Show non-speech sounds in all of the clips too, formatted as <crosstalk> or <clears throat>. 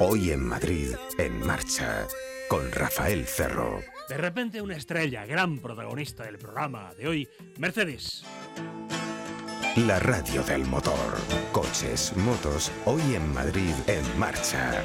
Hoy en Madrid, en marcha, con Rafael Cerro. De repente una estrella, gran protagonista del programa de hoy, Mercedes. La radio del motor. Coches, motos, hoy en Madrid, en marcha.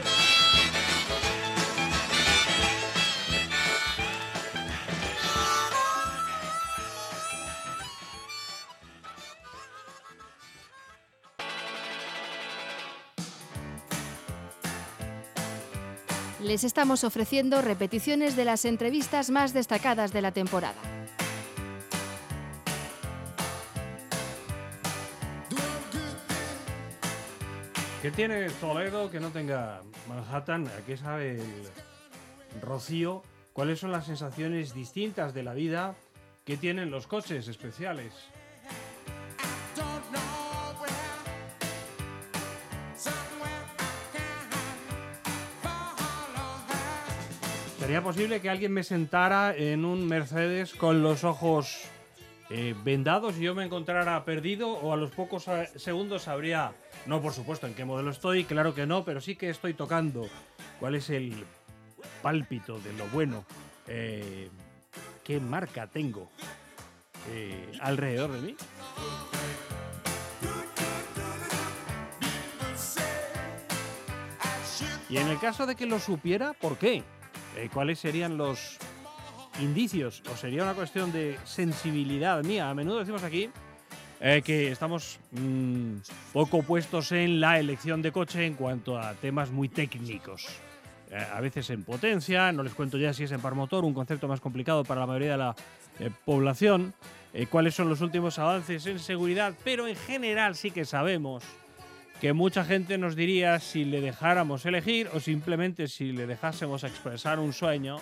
Les estamos ofreciendo repeticiones de las entrevistas más destacadas de la temporada. ¿Qué tiene Toledo que no tenga Manhattan? Aquí sabe el Rocío cuáles son las sensaciones distintas de la vida que tienen los coches especiales. ¿Sería posible que alguien me sentara en un Mercedes con los ojos eh, vendados y yo me encontrara perdido o a los pocos eh, segundos sabría, no por supuesto en qué modelo estoy, claro que no, pero sí que estoy tocando cuál es el pálpito de lo bueno, eh, qué marca tengo alrededor de mí. Y en el caso de que lo supiera, ¿por qué? Eh, ¿Cuáles serían los indicios? ¿O sería una cuestión de sensibilidad mía? A menudo decimos aquí eh, que estamos mm, poco puestos en la elección de coche en cuanto a temas muy técnicos. Eh, a veces en potencia, no les cuento ya si es en par motor, un concepto más complicado para la mayoría de la eh, población. cuáles son los últimos avances en seguridad, pero en general sí que sabemos que mucha gente nos diría si le dejáramos elegir o simplemente si le dejásemos expresar un sueño.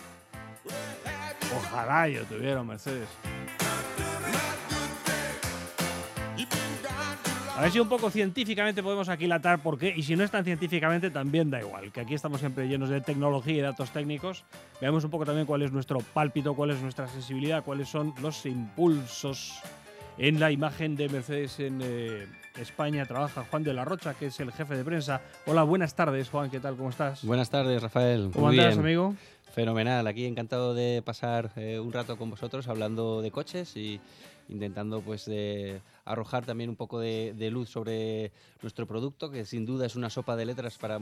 Ojalá yo tuviera Mercedes. A ver si un poco científicamente podemos aquilatar por qué, y si no es tan científicamente también da igual, que aquí estamos siempre llenos de tecnología y datos técnicos. Veamos un poco también cuál es nuestro pálpito, cuál es nuestra sensibilidad, cuáles son los impulsos en la imagen de Mercedes en eh, España. Trabaja Juan de la Rocha, que es el jefe de prensa. Hola, buenas tardes, Juan, ¿qué tal? ¿Cómo estás? Buenas tardes, Rafael. ¿Cómo Muy andas, bien. amigo? Fenomenal. Aquí encantado de pasar eh, un rato con vosotros hablando de coches y intentando pues de arrojar también un poco de, de luz sobre nuestro producto, que sin duda es una sopa de letras para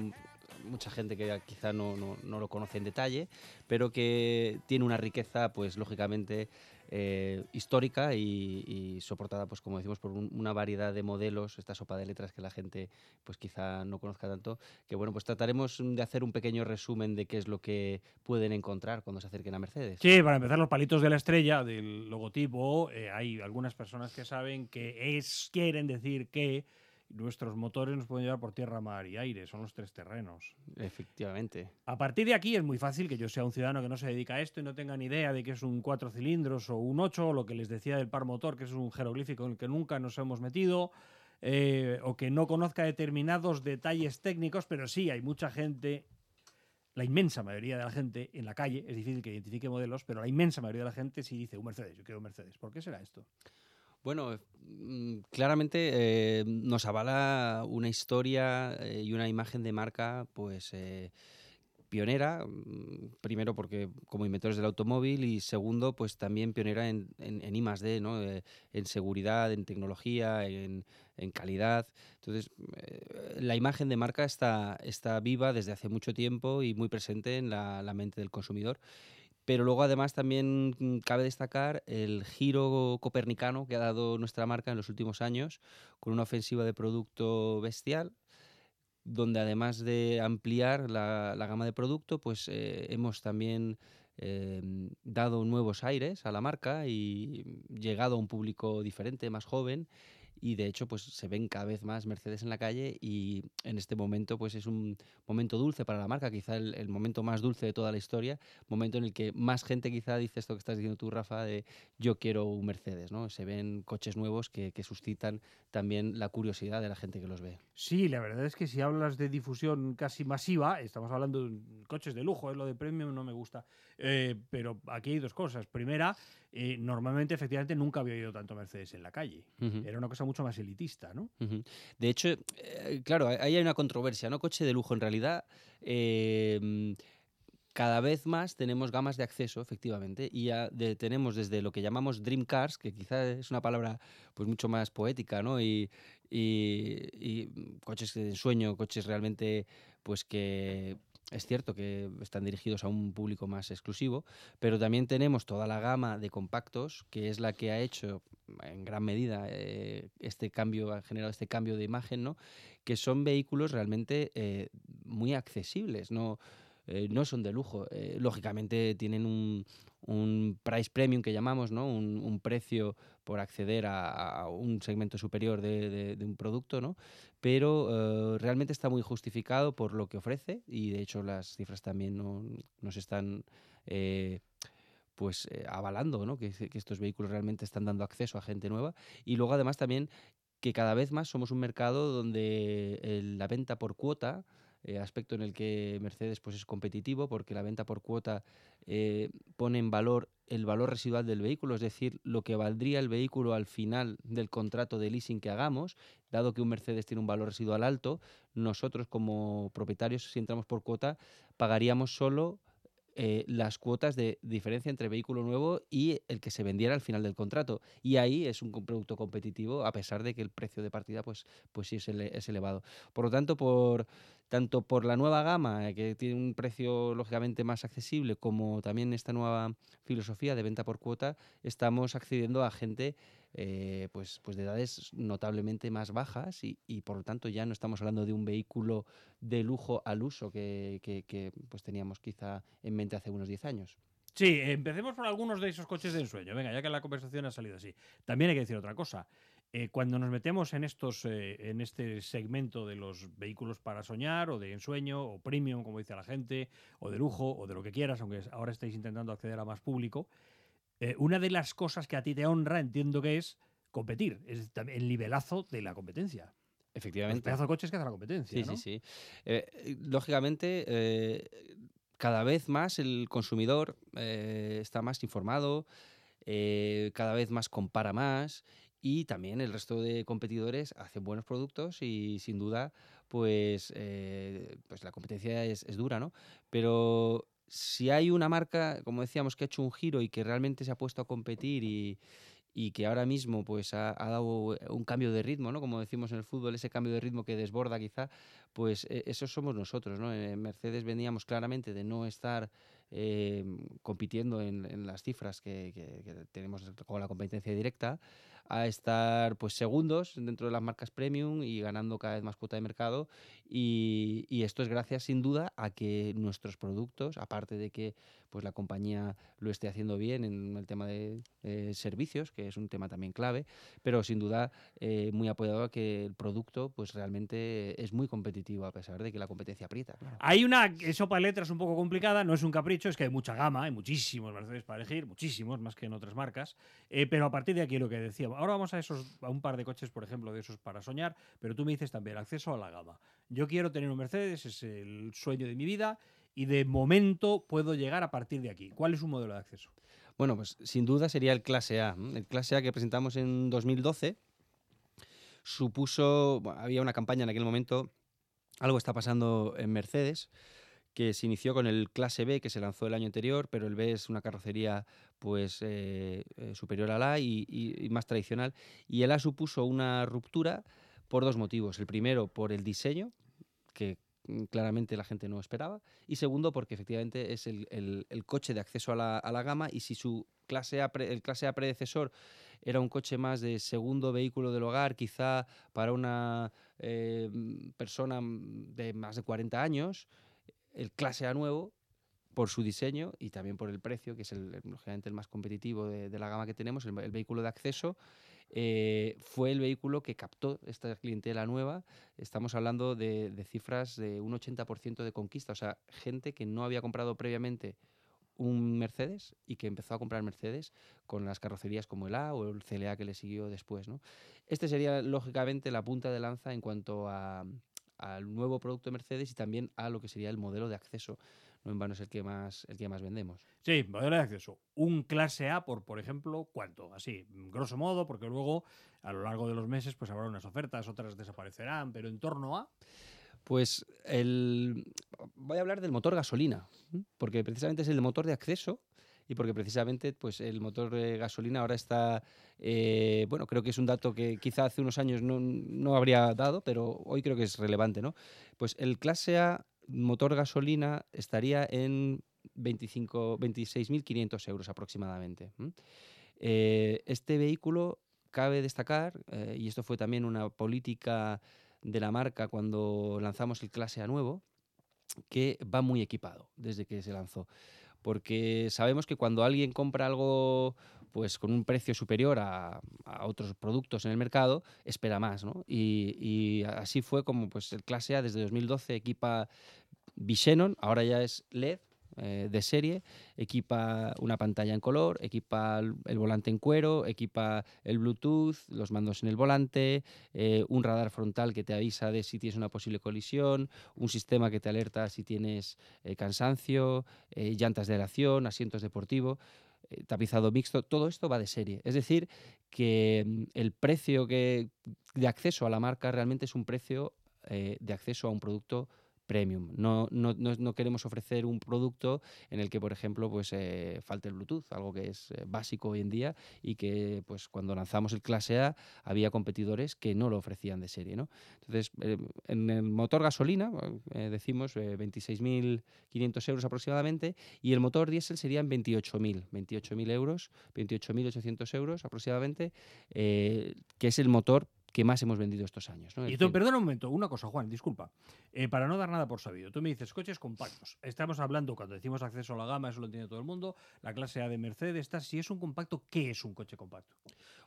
mucha gente que quizá no, no- no lo conoce en detalle, pero que tiene una riqueza, pues lógicamente eh, histórica y, soportada, pues como decimos, por un- una variedad de modelos, esta sopa de letras que la gente pues quizá no conozca tanto, que bueno, pues trataremos de hacer un pequeño resumen de qué es lo que pueden encontrar cuando se acerquen a Mercedes. Sí, para empezar, los palitos de la estrella del logotipo, eh, hay algunas personas que saben que es, quieren decir que nuestros motores nos pueden llevar por tierra, mar y aire, son los tres terrenos. Efectivamente. A partir de aquí es muy fácil que yo sea un ciudadano que no se dedica a esto y no tenga ni idea de que es un cuatro cilindros o un 8, o lo que les decía del par motor, que es un jeroglífico en el que nunca nos hemos metido, eh, o que no conozca determinados detalles técnicos, pero sí hay mucha gente, la inmensa mayoría de la gente en la calle, es difícil que identifique modelos, pero la inmensa mayoría de la gente sí dice un Mercedes, yo quiero un Mercedes. ¿Por qué será esto? Bueno, mm, claramente eh, nos avala una historia eh, y una imagen de marca, pues eh, pionera, mm, primero porque como inventores del automóvil y segundo, pues también pionera en, en, en I+D, ¿no? Eh, en seguridad, en tecnología, en, calidad. Entonces, eh, la imagen de marca está, viva desde hace mucho tiempo y muy presente en la mente del consumidor. Pero luego además también mm, cabe destacar el giro copernicano que ha dado nuestra marca en los últimos años con una ofensiva de producto bestial donde además de ampliar la, gama de producto, pues eh, hemos también eh, dado nuevos aires a la marca y llegado a un público diferente, más joven. Y de hecho, pues se ven cada vez más Mercedes en la calle y en este momento, pues es un momento dulce para la marca, quizá el, momento más dulce de toda la historia, momento en el que más gente quizá dice esto que estás diciendo tú, Rafa, de yo quiero un Mercedes, ¿no? Se ven coches nuevos que, que suscitan también la curiosidad de la gente que los ve. Sí, la verdad es que si hablas de difusión casi masiva, estamos hablando de coches de lujo, ¿eh? lo de premium no me gusta. Eh, pero aquí hay dos cosas. Primera, eh, normalmente, efectivamente, nunca había oído tanto Mercedes en la calle. Era una cosa mucho más elitista, ¿no? De hecho, eh, claro, ahí hay una controversia, ¿no? Coche de lujo, en realidad, eh, cada vez más tenemos gamas de acceso, efectivamente, y ya de- tenemos desde lo que llamamos Dream Cars, que quizás es una palabra pues mucho más poética, ¿no? Y, y- y, coches de ensueño, coches realmente, pues que es cierto que están dirigidos a un público más exclusivo, pero también tenemos toda la gama de compactos, que es la que ha hecho en gran medida eh, este cambio, ha generado este cambio de imagen, ¿no? Que son vehículos realmente eh, muy accesibles, ¿no? eh, no son de lujo. lógicamente tienen un, price premium que llamamos, ¿no? Un precio por acceder a, a un segmento superior de, de- un producto, ¿no? Pero eh, realmente está muy justificado por lo que ofrece y de hecho las cifras también no- nos están eh, pues eh, avalando ¿no? que, estos vehículos realmente están dando acceso a gente nueva y luego además también que cada vez más somos un mercado donde la venta por cuota eh, aspecto en el que Mercedes pues, es competitivo porque la venta por cuota eh, pone en valor el valor residual del vehículo, es decir, lo que valdría el vehículo al final del contrato de leasing que hagamos, dado que un Mercedes tiene un valor residual alto, nosotros como propietarios, si entramos por cuota, pagaríamos solo eh, las cuotas de diferencia entre vehículo nuevo y el que se vendiera al final del contrato. Y ahí es un producto competitivo, a pesar de que el precio de partida pues, pues sí es, es elevado. Por lo tanto, por, tanto por la nueva gama, eh, que tiene un precio lógicamente más accesible, como también esta nueva filosofía de venta por cuota, estamos accediendo a gente eh, pues, pues de edades notablemente más bajas y, por lo tanto ya no estamos hablando de un vehículo de lujo al uso que, pues teníamos quizá en mente hace unos 10 años. Sí, empecemos por algunos de esos coches de ensueño. Venga, ya que la conversación ha salido así. También hay que decir otra cosa. Eh, cuando nos metemos en estos, eh, en este segmento de los vehículos para soñar, o de ensueño, o premium, como dice la gente, o de lujo, o de lo que quieras, aunque ahora estáis intentando acceder a más público, eh, una de las cosas que a ti te honra, entiendo que es competir, es el nivelazo de la competencia. Efectivamente. pedazos de coches que hace la competencia. Sí, ¿no? sí, sí. Eh, lógicamente, eh, cada vez más el consumidor está más informado, cada vez más compara más y también el resto de competidores hacen buenos productos y sin duda, pues, eh, pues la competencia es, es dura, ¿no? Pero si hay una marca, como decíamos, que ha hecho un giro y que realmente se ha puesto a competir y, y que ahora mismo pues ha, dado un cambio de ritmo, ¿no? Como decimos en el fútbol, ese cambio de ritmo que desborda quizá, pues eh, esos somos nosotros, ¿no? En Mercedes veníamos claramente de no estar eh, compitiendo en, las cifras que- que tenemos con la competencia directa a estar pues segundos dentro de las marcas premium y ganando cada vez más cuota de mercado. Y, y esto es gracias sin duda a que nuestros productos aparte de que pues la compañía lo esté haciendo bien en el tema de eh, servicios que es un tema también clave pero sin duda eh, muy apoyado a que el producto pues realmente es muy competitivo a pesar de que la competencia aprieta. Hay una sopa de letras un poco complicada, no es un capricho, es que hay mucha gama, hay muchísimos Mercedes para elegir, muchísimos, más que en otras marcas. Eh, pero a partir de aquí lo que decía, ahora vamos a esos a un par de coches, por ejemplo, de esos para soñar, pero tú me dices también acceso a la gama. Yo quiero tener un Mercedes, es el sueño de mi vida, y de momento puedo llegar a partir de aquí. ¿Cuál es un modelo de acceso? Bueno, pues sin duda sería el clase A. El clase A que presentamos en 2012 supuso, había una campaña en aquel momento, algo está pasando en Mercedes, que se inició con el clase B que se lanzó el año anterior, pero el B es una carrocería pues eh, eh, superior al A y, y- y más tradicional. Y el A supuso una ruptura por dos motivos. El primero, por el diseño, que claramente la gente no esperaba. Y segundo, porque efectivamente es el, coche de acceso a la, gama y si su clase A, el clase A predecesor era un coche más de segundo vehículo del hogar, quizá para una eh, mm, persona mm, de más de 40 años, el clase A nuevo por su diseño y también por el precio, que es el, lógicamente el más competitivo de, de la gama que tenemos, el, el vehículo de acceso, eh, fue el vehículo que captó esta clientela nueva. Estamos hablando de, cifras de un 80% de conquista, o sea, gente que no había comprado previamente un Mercedes y que empezó a comprar Mercedes con las carrocerías como el A o el CLA que le siguió después. ¿no? Este sería lógicamente la punta de lanza en cuanto al nuevo producto de Mercedes y también a lo que sería el modelo de acceso. No en vano es el que más, el que más vendemos. Sí, modelo de acceso. Un clase A por, por ejemplo, ¿cuánto? Así, grosso modo, porque luego a lo largo de los meses pues habrá unas ofertas, otras desaparecerán, pero en torno a... Pues el... voy a hablar del motor gasolina, porque precisamente es el motor de acceso y porque precisamente pues, el motor de gasolina ahora está, eh, bueno, creo que es un dato que quizá hace unos años no, no, habría dado, pero hoy creo que es relevante, ¿no? Pues el clase A motor gasolina estaría en 26.500 euros aproximadamente. Eh, este vehículo cabe destacar, eh, y esto fue también una política de la marca cuando lanzamos el clase A nuevo, que va muy equipado desde que se lanzó porque sabemos que cuando alguien compra algo pues con un precio superior a, otros productos en el mercado, espera más, ¿no? Y, así fue como pues el clase A desde 2012 equipa Visenon, ahora ya es LED, eh, de serie, equipa una pantalla en color, equipa el, volante en cuero, equipa el Bluetooth, los mandos en el volante, eh, un radar frontal que te avisa de si tienes una posible colisión, un sistema que te alerta si tienes eh, cansancio, llantas de aleación, asientos deportivos tapizado mixto, todo esto va de serie. Es decir, que mm, el precio que, de acceso a la marca realmente es un precio de acceso a un producto premium. No, no, no, queremos ofrecer un producto en el que, por ejemplo, pues eh, falte el Bluetooth, algo que es eh, básico hoy en día y que pues cuando lanzamos el clase A había competidores que no lo ofrecían de serie. ¿no? Entonces, eh, en el motor gasolina, decimos 26.500 euros aproximadamente, y el motor diésel serían 28.000, 28.000 euros, 28.800 euros aproximadamente, que es el motor que más hemos vendido estos años. Y tú, perdona un momento, una cosa, Juan, disculpa. Eh, para no dar nada por sabido, tú me dices coches compactos. Estamos hablando, cuando decimos acceso a la gama, eso lo entiende todo el mundo, la clase A de Mercedes, está, si es un compacto, ¿qué es un coche compacto?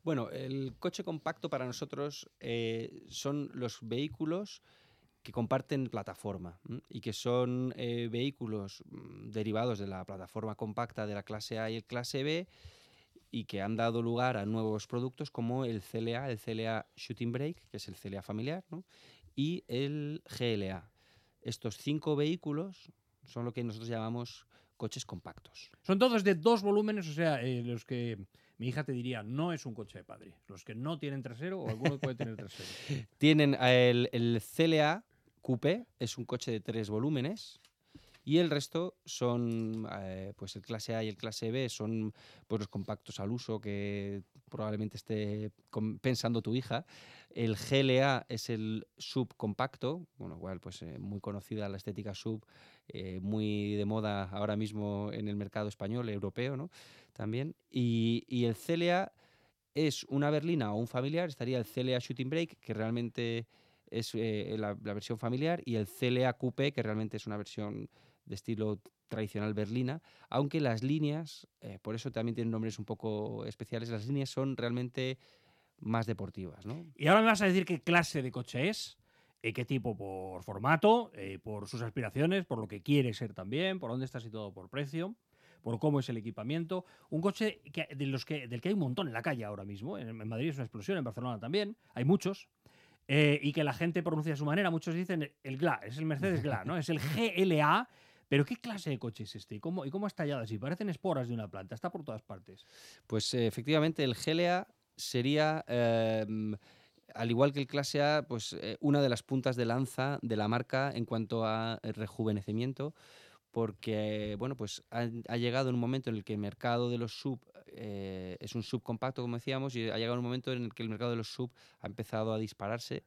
Bueno, el coche compacto para nosotros eh, son los vehículos que comparten plataforma y que son eh, vehículos mm, derivados de la plataforma compacta de la clase A y el clase B y que han dado lugar a nuevos productos como el CLA, el CLA Shooting Brake, que es el CLA familiar, y el GLA. Estos cinco vehículos son lo que nosotros llamamos coches compactos. Son todos de dos volúmenes, o sea, eh, los que mi hija te diría, no es un coche de padre. Los que no tienen trasero o alguno puede tener trasero. <laughs> Tienen el, el CLA Coupé, es un coche de tres volúmenes, y el resto son, eh, pues el clase A y el clase B son pues, los compactos al uso que probablemente esté pensando tu hija. El GLA es el subcompacto, bueno, igual pues eh, muy conocida la estética sub, eh, muy de moda ahora mismo en el mercado español, europeo, ¿no? También. Y, y el CLA es una berlina o un familiar, estaría el CLA Shooting Brake, que realmente es la, la, versión familiar, y el CLA Coupe, que realmente es una versión de estilo tradicional berlina, aunque las líneas, eh, por eso también tienen nombres un poco especiales, las líneas son realmente más deportivas. ¿no? Y ahora me vas a decir qué clase de coche es, eh, qué tipo por formato, eh, por sus aspiraciones, por lo que quiere ser también, por dónde está situado por precio por cómo es el equipamiento. Un coche que, de los que, del que hay un montón en la calle ahora mismo. En, Madrid es una explosión, en Barcelona también. Hay muchos. y que la gente pronuncia a su manera. Muchos dicen el GLA, es el Mercedes GLA, ¿no? Es el GLA pero ¿qué clase de coche es este? ¿Y cómo, y cómo está tallado así? Parecen esporas de una planta, está por todas partes. Pues eh, efectivamente el GLA sería... Em, al igual que el clase A, pues eh, una de las puntas de lanza de la marca en cuanto a rejuvenecimiento, porque bueno, pues ha, llegado un momento en el que el mercado de los sub eh, es un subcompacto, como decíamos, y ha llegado un momento en el que el mercado de los sub ha empezado a dispararse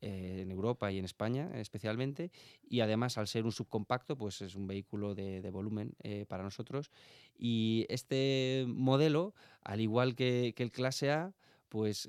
eh, en Europa y en España especialmente, y además al ser un subcompacto, pues es un vehículo de, volumen eh, para nosotros. Y este modelo, al igual que, el clase A, pues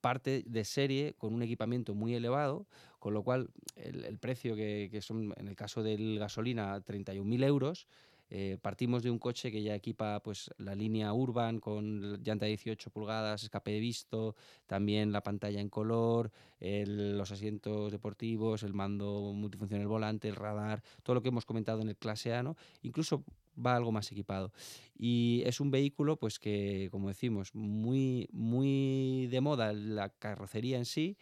parte de serie con un equipamiento muy elevado, con lo cual el, precio que, que, son, en el caso del gasolina, 31.000 euros, eh, partimos de un coche que ya equipa pues, la línea Urban con llanta de 18 pulgadas, escape de visto, también la pantalla en color, los asientos deportivos, el mando multifuncional volante, el radar, todo lo que hemos comentado en el clase A, ¿no? incluso va algo más equipado. Y es un vehículo pues que, como decimos, muy, muy de moda la carrocería en sí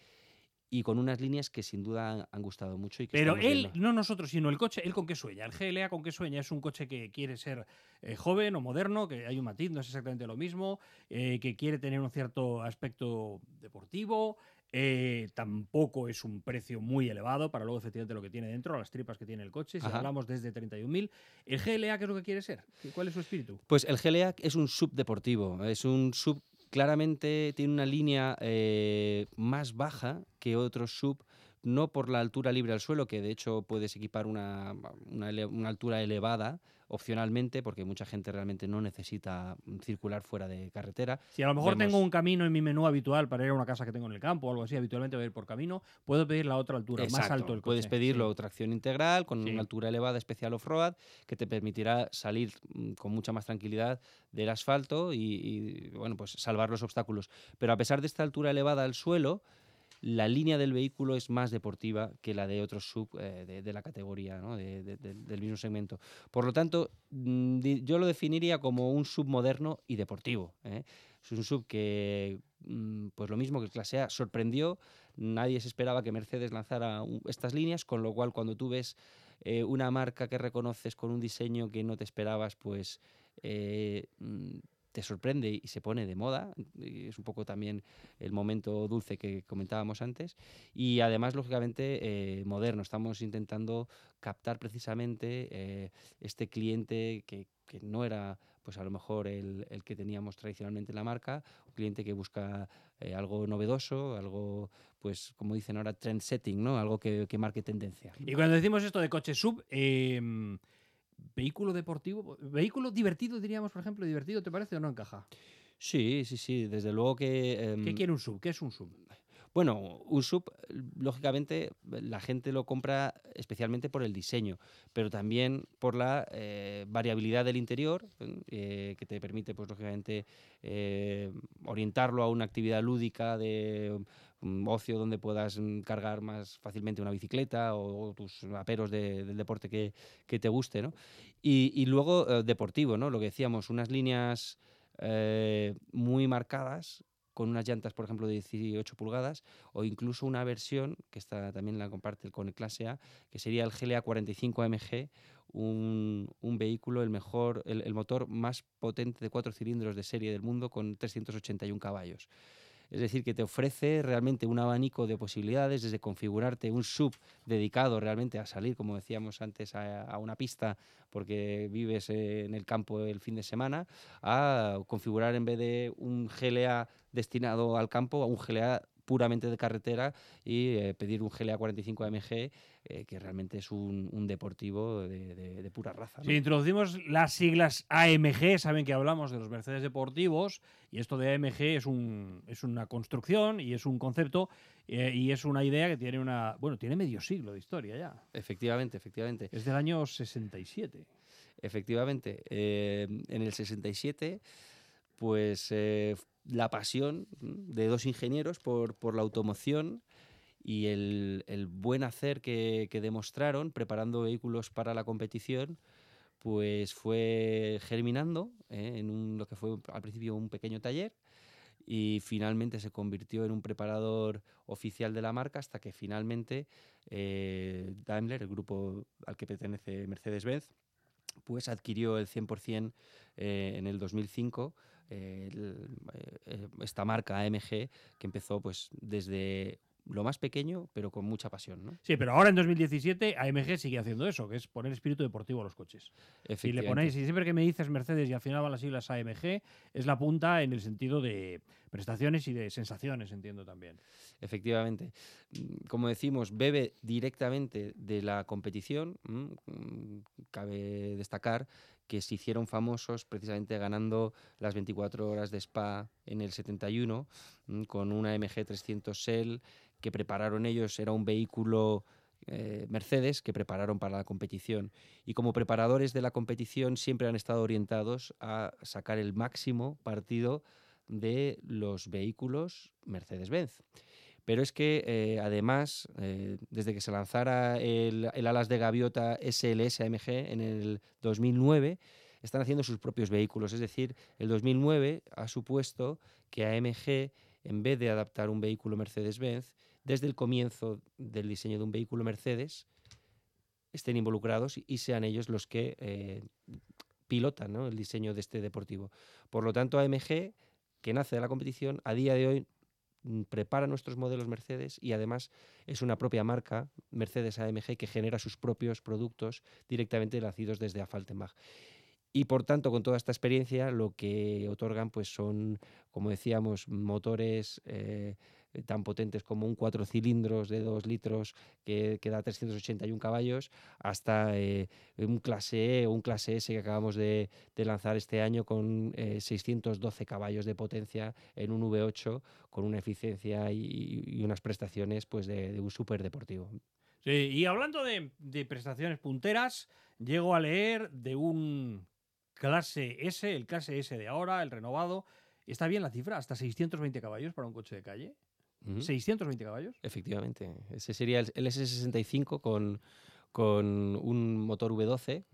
y con unas líneas que sin duda han, gustado mucho. Y que Pero él, viendo. no nosotros, sino el coche, ¿él con qué sueña? El GLA con qué sueña? Es un coche que quiere ser eh, joven o moderno, que hay un matiz, no es exactamente lo mismo, eh, que quiere tener un cierto aspecto deportivo, eh, tampoco es un precio muy elevado para luego efectivamente lo que tiene dentro, las tripas que tiene el coche, si Ajá. hablamos desde 31.000. ¿El GLA qué es lo que quiere ser? ¿Cuál es su espíritu? Pues el GLA es un sub deportivo, es un sub claramente tiene una línea eh, más baja que otros sub, no por la altura libre al suelo, que de hecho puedes equipar una, altura elevada opcionalmente, porque mucha gente realmente no necesita circular fuera de carretera. Si a lo mejor Vemos- tengo un camino en mi menú habitual para ir a una casa que tengo en el campo o algo así, habitualmente voy a ir por camino, puedo pedir la otra altura, más alto el coche. Puedes pedirlo sí. tracción integral con Sí. una altura elevada especial off-road que te permitirá salir mm, con mucha más tranquilidad del asfalto y, y, bueno, pues salvar los obstáculos. Pero a pesar de esta altura elevada al suelo, la línea del vehículo es más deportiva que la de otros sub eh, de, la categoría, ¿no? de- de- de- del mismo segmento. Por lo tanto, mm, yo lo definiría como un sub moderno y deportivo. ¿eh? Es un sub que, mm, pues lo mismo que el Clase A, sorprendió. Nadie se esperaba que Mercedes lanzara estas líneas, con lo cual cuando tú ves eh, una marca que reconoces con un diseño que no te esperabas, pues mm, te sorprende y se pone de moda. Y es un poco también el momento dulce que comentábamos antes. Y además, lógicamente, eh, moderno. Estamos intentando captar precisamente eh, este cliente que, que no era pues a lo mejor el, el que teníamos tradicionalmente en la marca, un cliente que busca eh, algo novedoso, algo, pues como dicen ahora, trend setting, ¿no? Algo que, que marque tendencia. Y cuando decimos esto de coche sub, eh, vehículo deportivo, vehículo divertido, diríamos, por ejemplo, divertido, ¿te parece o no encaja? Sí, sí, sí, desde luego que... ¿Qué em, quiere un sub? ¿Qué es un sub? Bueno, un sub, lógicamente, la gente lo compra especialmente por el diseño, pero también por la eh, variabilidad del interior, eh, que te permite, pues, lógicamente, eh, orientarlo a una actividad lúdica de ocio donde puedas mm, cargar más fácilmente una bicicleta o, o tus aperos de- del deporte que, que te guste, ¿no? Y, y luego eh, deportivo, ¿no? Lo que decíamos, unas líneas eh, muy marcadas con unas llantas, por ejemplo, de 18 pulgadas, o incluso una versión, que está, también la comparte con el Clase A, que sería el GLA 45 AMG, un, un vehículo, el mejor, el, el motor más potente de cuatro cilindros de serie del mundo, con 381 caballos. Es decir, que te ofrece realmente un abanico de posibilidades, desde configurarte un sub dedicado realmente a salir, como decíamos antes, a, una pista porque vives eh, en el campo el fin de semana, a configurar en vez de un GLA destinado al campo, a un GLA puramente de carretera y eh, pedir un GLA 45 AMG, eh, que realmente es un, un deportivo de, de- de pura raza. ¿no? Si introducimos las siglas AMG, saben que hablamos de los Mercedes deportivos y esto de AMG es, un, es una construcción y es un concepto eh, y es una idea que tiene una, bueno, tiene medio siglo de historia ya. Efectivamente, efectivamente. Es del año 67. Efectivamente, eh, en el 67, pues eh, la pasión de dos ingenieros por, por la automoción y el, el buen hacer que, que demostraron preparando vehículos para la competición, pues fue germinando eh, en un- lo que fue al principio un pequeño taller y finalmente se convirtió en un preparador oficial de la marca hasta que finalmente eh, Daimler, el grupo al que pertenece Mercedes-Benz, pues adquirió el 100% eh, en el 2005 eh, el- eh, esta marca AMG que empezó pues desde lo más pequeño pero con mucha pasión. ¿no? Sí, pero ahora en 2017 AMG sigue haciendo eso, que es poner espíritu deportivo a los coches. Si le ponéis, y siempre que me dices Mercedes y al final van las siglas AMG, es la punta en el sentido de prestaciones y de sensaciones, entiendo también. Efectivamente. Como decimos, bebe directamente de la competición. mm, Cabe destacar que se hicieron famosos precisamente ganando las 24 horas de Spa en el 71 mm, con una MG 300 Shell que prepararon ellos. Era un vehículo eh, Mercedes que prepararon para la competición. Y como preparadores de la competición siempre han estado orientados a sacar el máximo partido de los vehículos Mercedes-Benz. Pero es que eh, además, eh, desde que se lanzara el, el alas de gaviota SLS AMG en el 2009, están haciendo sus propios vehículos. Es decir, el 2009 ha supuesto que AMG, en vez de adaptar un vehículo Mercedes-Benz, desde el comienzo del diseño de un vehículo Mercedes estén involucrados y sean ellos los que eh, pilotan el diseño de este deportivo. Por lo tanto, AMG, que nace de la competición, a día de hoy prepara nuestros modelos Mercedes y además es una propia marca, Mercedes AMG, que genera sus propios productos directamente nacidos desde Affaltenbach. Y por tanto, con toda esta experiencia, lo que otorgan pues son, como decíamos, motores eh, tan potentes como un cuatro cilindros de 2 litros que, da 381 caballos, hasta eh, un clase E o un clase S que acabamos de, lanzar este año con 612 eh, caballos de potencia en un V8 con una eficiencia y, unas prestaciones pues de, un súper deportivo. Sí, y hablando de, de prestaciones punteras, llego a leer de un clase S, el clase S de ahora, el renovado. Está bien la cifra, hasta 620 caballos para un coche de calle. 620 caballos. Efectivamente. Ese sería el, S65 con, con un motor V12.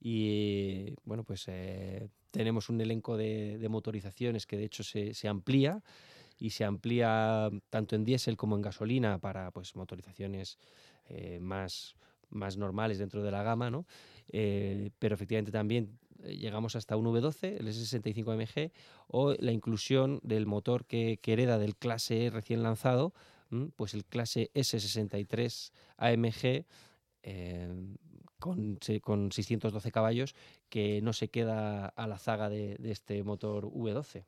Y bueno, pues eh, tenemos un elenco de, motorizaciones que de hecho se, se, amplía y se amplía tanto en diésel como en gasolina para pues motorizaciones eh, más, más normales dentro de la gama, ¿no? Eh, pero efectivamente también llegamos hasta un V12, el S65MG, o la inclusión del motor que, hereda del clase E recién lanzado, pues el clase S63 AMG eh, con, con, 612 caballos, que no se queda a la zaga de, este motor V12.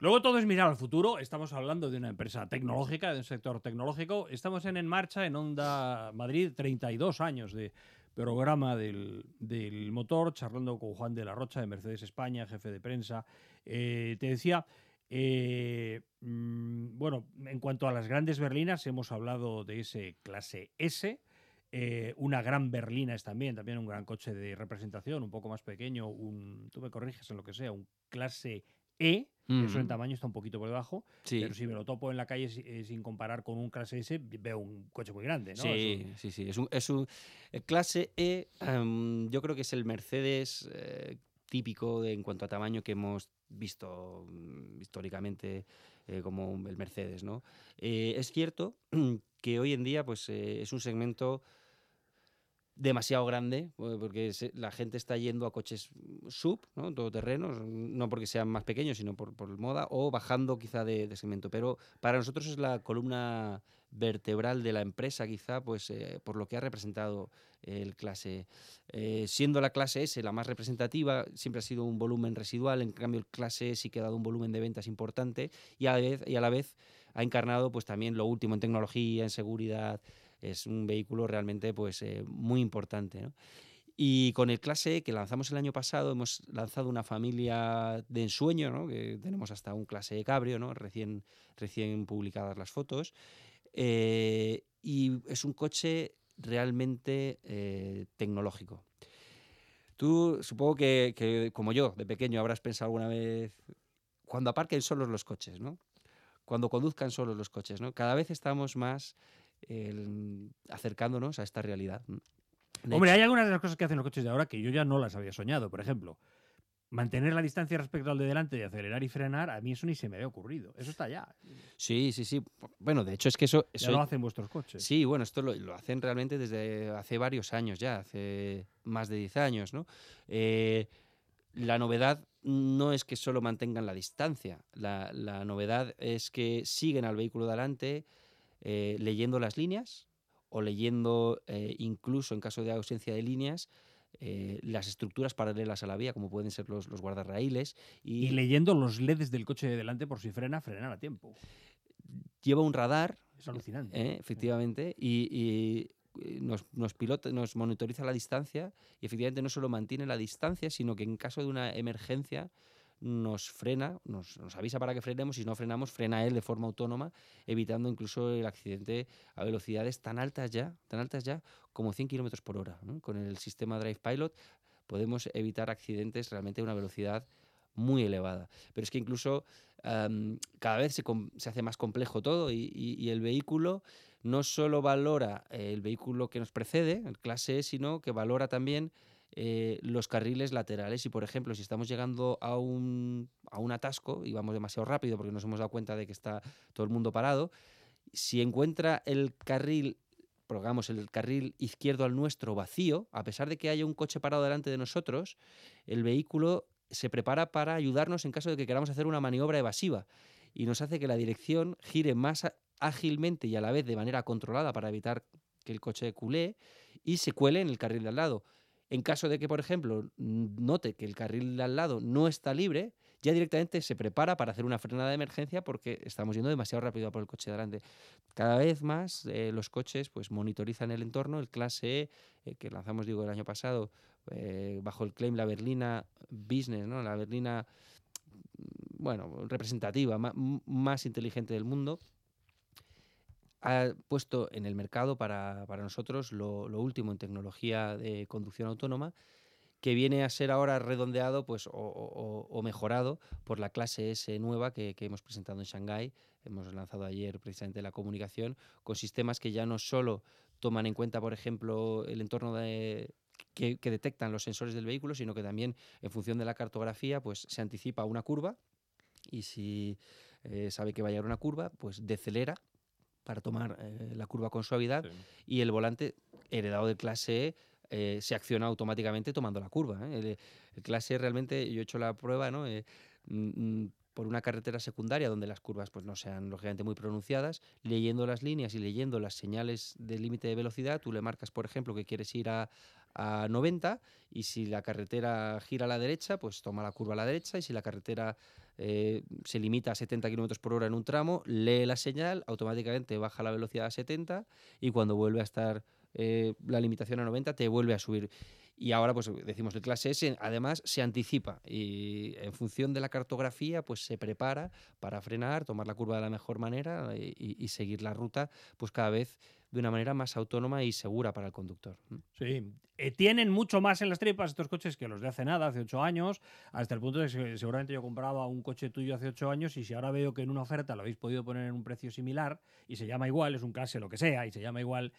Luego todo es mirar al futuro. Estamos hablando de una empresa tecnológica, de un sector tecnológico. Estamos en En Marcha, en Onda Madrid, 32 años de, programa del, motor, charlando con Juan de la Rocha de Mercedes España, jefe de prensa. Eh, te decía, eh, mm, bueno, en cuanto a las grandes berlinas, hemos hablado de ese clase S. Eh, una gran berlina es también, también un gran coche de representación, un poco más pequeño, un, tú me corriges en lo que sea, un clase E, eso en tamaño está un poquito por debajo, pero si me lo topo en la calle eh, sin comparar con un clase S, veo un coche muy grande, ¿no? Sí, sí, sí. Es un, es un clase E, em, yo creo que es el Mercedes eh, típico en cuanto a tamaño que hemos visto mm, históricamente eh, como el Mercedes, ¿no? es cierto <clears throat> que hoy en día, pues, es un segmento demasiado grande, porque la gente está yendo a coches sub, ¿no? todoterrenos, no porque sean más pequeños, sino por, por moda, o bajando quizá de, segmento. Pero para nosotros es la columna vertebral de la empresa, quizá, pues eh, por lo que ha representado el clase. Eh, siendo la clase S la más representativa, siempre ha sido un volumen residual, en cambio el clase S sí que ha dado un volumen de ventas importante y a la vez, y a la vez ha encarnado pues también lo último en tecnología, en seguridad, es un vehículo realmente pues, eh, muy importante. Y con el clase E que lanzamos el año pasado, hemos lanzado una familia de ensueño, que tenemos hasta un clase E cabrio, ¿no? recién, recién publicadas las fotos. Eh, y es un coche realmente eh, tecnológico. Tú supongo que, como yo, de pequeño, habrás pensado alguna vez, cuando aparquen solos los coches, ¿no? Cuando conduzcan solos los coches, ¿no? Cada vez estamos más acercándonos a esta realidad. Hombre, hay algunas de las cosas que hacen los coches de ahora que yo ya no las había soñado. Por ejemplo, mantener la distancia respecto al de delante y acelerar y frenar, a mí eso ni se me había ocurrido. Eso está ya. Sí, sí, sí. Bueno, de hecho es que eso... eso ya lo hacen vuestros coches. Sí, bueno, esto lo, hacen realmente desde hace varios años ya, hace más de 10 años, ¿no? Eh, la novedad no es que solo mantengan la distancia, la, la novedad es que siguen al vehículo delante, eh, leyendo las líneas o leyendo eh, incluso en caso de ausencia de líneas eh, las estructuras paralelas a la vía, como pueden ser los, los guardarraíles. Y, leyendo los LEDs del coche de delante por si frena, frenar a tiempo. Lleva un radar. Es alucinante. efectivamente. Y, nos, nos, pilota, nos monitoriza la distancia y efectivamente no solo mantiene la distancia, sino que en caso de una emergencia nos frena, nos, avisa para que frenemos y si no frenamos, frena él de forma autónoma, evitando incluso el accidente a velocidades tan altas ya, tan altas ya como 100 kilómetros por hora. Con el sistema Drive Pilot podemos evitar accidentes realmente a una velocidad muy elevada. Pero es que incluso cada vez se, se, hace más complejo todo y, el vehículo no solo valora el vehículo que nos precede, el clase E, sino que valora también eh, los carriles laterales. Y, por ejemplo, si estamos llegando a un, a un atasco y vamos demasiado rápido porque nos hemos dado cuenta de que está todo el mundo parado, si encuentra el carril, digamos, el carril izquierdo al nuestro vacío, a pesar de que haya un coche parado delante de nosotros, el vehículo se prepara para ayudarnos en caso de que queramos hacer una maniobra evasiva y nos hace que la dirección gire más ágilmente y a la vez de manera controlada para evitar que el coche culé y se cuele en el carril de al lado. En caso de que, por ejemplo, note que el carril al lado no está libre, ya directamente se prepara para hacer una frenada de emergencia porque estamos yendo demasiado rápido por el coche de delante. Cada vez más eh, los coches pues monitorizan el entorno, el clase E, eh, que lanzamos digo el año pasado, eh, bajo el claim la berlina business, ¿no? la berlina bueno, representativa, más, inteligente del mundo, ha puesto en el mercado para, nosotros lo, último en tecnología de conducción autónoma que viene a ser ahora redondeado pues, o, mejorado por la clase S nueva que, hemos presentado en Shanghái. Hemos lanzado ayer precisamente la comunicación con sistemas que ya no solo toman en cuenta, por ejemplo, el entorno de, que, detectan los sensores del vehículo, sino que también en función de la cartografía pues, se anticipa una curva y si eh, sabe que va a llegar una curva, pues decelera para tomar eh, la curva con suavidad y el volante heredado de clase E eh, se acciona automáticamente tomando la curva. ¿eh? El, clase realmente, yo he hecho la prueba, ¿no? Mm, mm, por una carretera secundaria donde las curvas pues, no sean lógicamente muy pronunciadas, leyendo las líneas y leyendo las señales de límite de velocidad, tú le marcas, por ejemplo, que quieres ir a, a 90 y si la carretera gira a la derecha, pues toma la curva a la derecha y si la carretera se limita a 70 km por hora en un tramo, lee la señal, automáticamente baja la velocidad a 70 y cuando vuelve a estar eh, la limitación a 90 te vuelve a subir. Y ahora, pues decimos, el clase S además se anticipa y en función de la cartografía, pues se prepara para frenar, tomar la curva de la mejor manera y, seguir la ruta, pues cada vez de una manera más autónoma y segura para el conductor. Sí, eh, tienen mucho más en las tripas estos coches que los de hace nada, hace ocho años, hasta el punto de que seguramente yo compraba un coche tuyo hace ocho años y si ahora veo que en una oferta lo habéis podido poner en un precio similar y se llama igual, es un clase lo que sea, y se llama igual,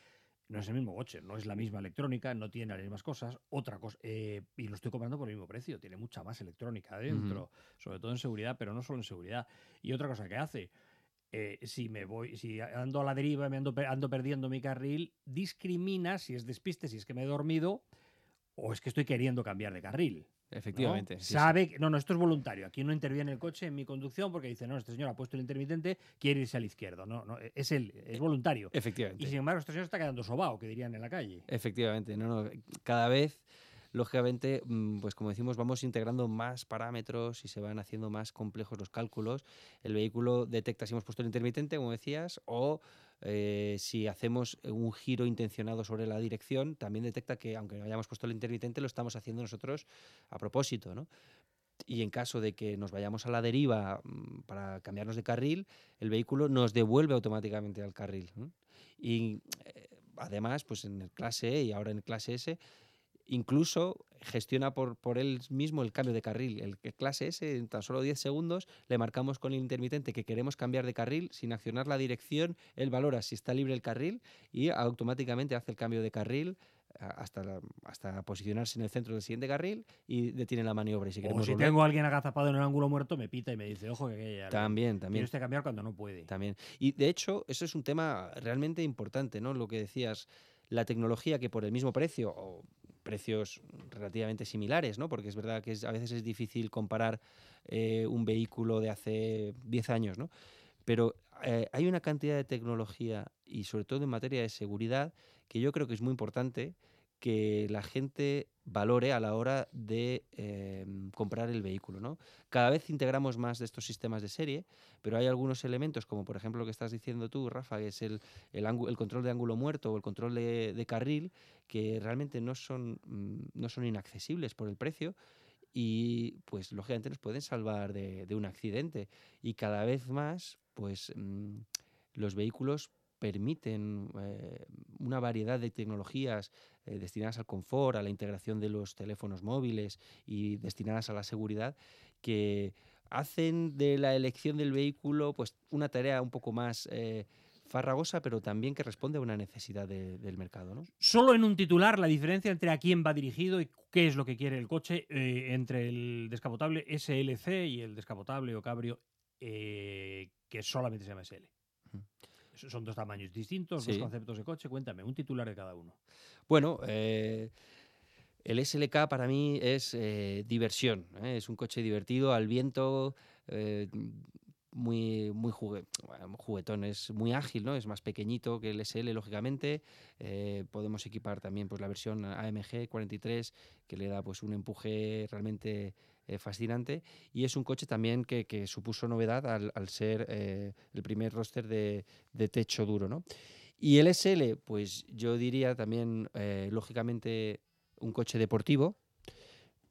no es el mismo coche, no es la misma electrónica, no tiene las mismas cosas. Otra cosa, eh, y lo estoy comprando por el mismo precio, tiene mucha más electrónica dentro, sobre todo en seguridad, pero no solo en seguridad. Y otra cosa que hace, eh, si me voy, si ando a la deriva, me ando, ando perdiendo mi carril, discrimina si es despiste, si es que me he dormido o es que estoy queriendo cambiar de carril. Efectivamente. Sabe, que, no, no, esto es voluntario. Aquí no interviene el coche en mi conducción porque dice, no, este señor ha puesto el intermitente, quiere irse al izquierdo. No, no, es él, es voluntario. Efectivamente. Y sin embargo, este señor está quedando sobao, que dirían en la calle. Efectivamente, no, no. Cada vez lógicamente, mm, pues como decimos, vamos integrando más parámetros y se van haciendo más complejos los cálculos. El vehículo detecta si hemos puesto el intermitente, como decías, o eh, si hacemos un giro intencionado sobre la dirección, también detecta que aunque no hayamos puesto el intermitente, lo estamos haciendo nosotros a propósito, ¿no? Y en caso de que nos vayamos a la deriva mm, para cambiarnos de carril, el vehículo nos devuelve automáticamente al carril. Y eh, además, pues en el clase E y ahora en el clase S, incluso gestiona por, por él mismo el cambio de carril. El, clase S, en tan solo 10 segundos, le marcamos con el intermitente que queremos cambiar de carril sin accionar la dirección. Él valora si está libre el carril y automáticamente hace el cambio de carril hasta, hasta posicionarse en el centro del siguiente carril y detiene la maniobra. Y si o si tengo a alguien agazapado en el ángulo muerto, me pita y me dice, ojo, que, también, también. Tienes que cambiar cuando no puede. También. Y de hecho, eso es un tema realmente importante, ¿no? Lo que decías, la tecnología que por el mismo precio, o precios relativamente similares, ¿no? Porque es verdad que a veces es difícil comparar eh, un vehículo de hace 10 años, ¿no? Pero eh, hay una cantidad de tecnología y sobre todo en materia de seguridad que yo creo que es muy importante que la gente valore a la hora de em, comprar el vehículo. ¿no? Cada vez integramos más de estos sistemas de serie, pero hay algunos elementos, como por ejemplo lo que estás diciendo tú, Rafa, que es el, control de ángulo muerto o el control de, carril, que realmente no son, mm, no son inaccesibles por el precio y pues lógicamente nos pueden salvar de, un accidente. Y cada vez más, pues mm, los vehículos permiten eh, una variedad de tecnologías eh, destinadas al confort, a la integración de los teléfonos móviles y destinadas a la seguridad, que hacen de la elección del vehículo pues, una tarea un poco más eh, farragosa, pero también que responde a una necesidad del mercado. ¿no? Solo en un titular, la diferencia entre a quién va dirigido y qué es lo que quiere el coche entre el descapotable SLC y el descapotable o cabrio que solamente se llama SL. Son dos tamaños distintos, dos conceptos de coche. Cuéntame, un titular de cada uno. Bueno, eh, el SLK para mí es eh, diversión. ¿eh? Es un coche divertido, al viento, muy, muy juguetón, es muy ágil, ¿no? Es más pequeñito que el SL, lógicamente. podemos equipar también pues, la versión AMG 43, que le da pues, un empuje realmente eh, fascinante y es un coche también que, supuso novedad al, ser eh, el primer roster de, techo duro. ¿no? Y el SL, pues yo diría también, eh, lógicamente, un coche deportivo,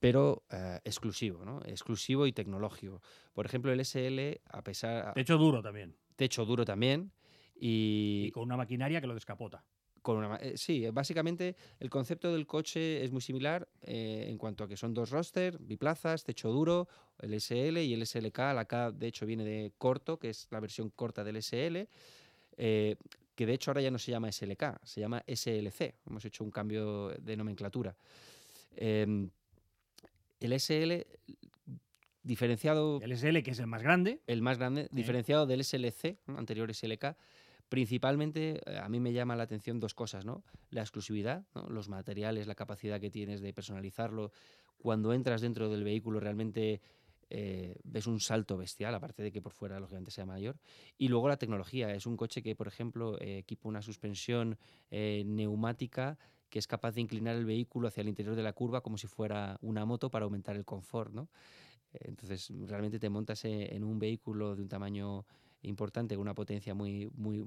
pero exclusivo, ¿no? Exclusivo y tecnológico. Por ejemplo, el SL, a pesar... Techo duro también. Techo duro también. Y, y con una maquinaria que lo descapota. Eh, sí, básicamente el concepto del coche es muy similar eh, en cuanto a que son dos roster, biplazas, techo duro, el SL y el SLK. La K, de hecho, viene de corto, que es la versión corta del SL, eh, que de hecho ahora ya no se llama SLK, se llama SLC. Hemos hecho un cambio de nomenclatura. Em, el SL diferenciado. El SL, que es el más grande. El más grande, diferenciado del SLC, anterior SLK, Principalmente eh, a mí me llama la atención dos cosas, ¿no? La exclusividad, los materiales, la capacidad que tienes de personalizarlo. Cuando entras dentro del vehículo realmente eh, ves un salto bestial, aparte de que por fuera lógicamente sea mayor. Y luego la tecnología. Es un coche que, por ejemplo, eh, equipa una suspensión neumática que es capaz de inclinar el vehículo hacia el interior de la curva como si fuera una moto para aumentar el confort, ¿no? Entonces, realmente te montas en un vehículo de un tamaño importante, una potencia muy, muy,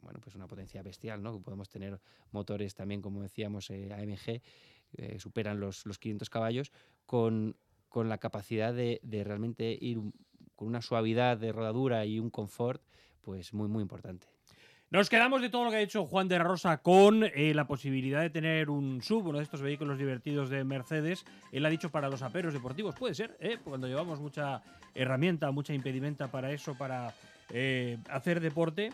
bueno, pues una potencia bestial, ¿no? Podemos tener motores también, como decíamos, eh, AMG, eh, superan los, los 500 caballos, con, con la capacidad de, de, realmente ir con una suavidad de rodadura y un confort, pues muy, muy importante. Nos quedamos de todo lo que ha dicho Juan de Rosa con eh, la posibilidad de tener un sub, uno de estos vehículos divertidos de Mercedes. Él ha dicho para los aperos deportivos, puede ser, ¿eh? cuando llevamos mucha herramienta, mucha impedimenta para eso, para eh, hacer deporte.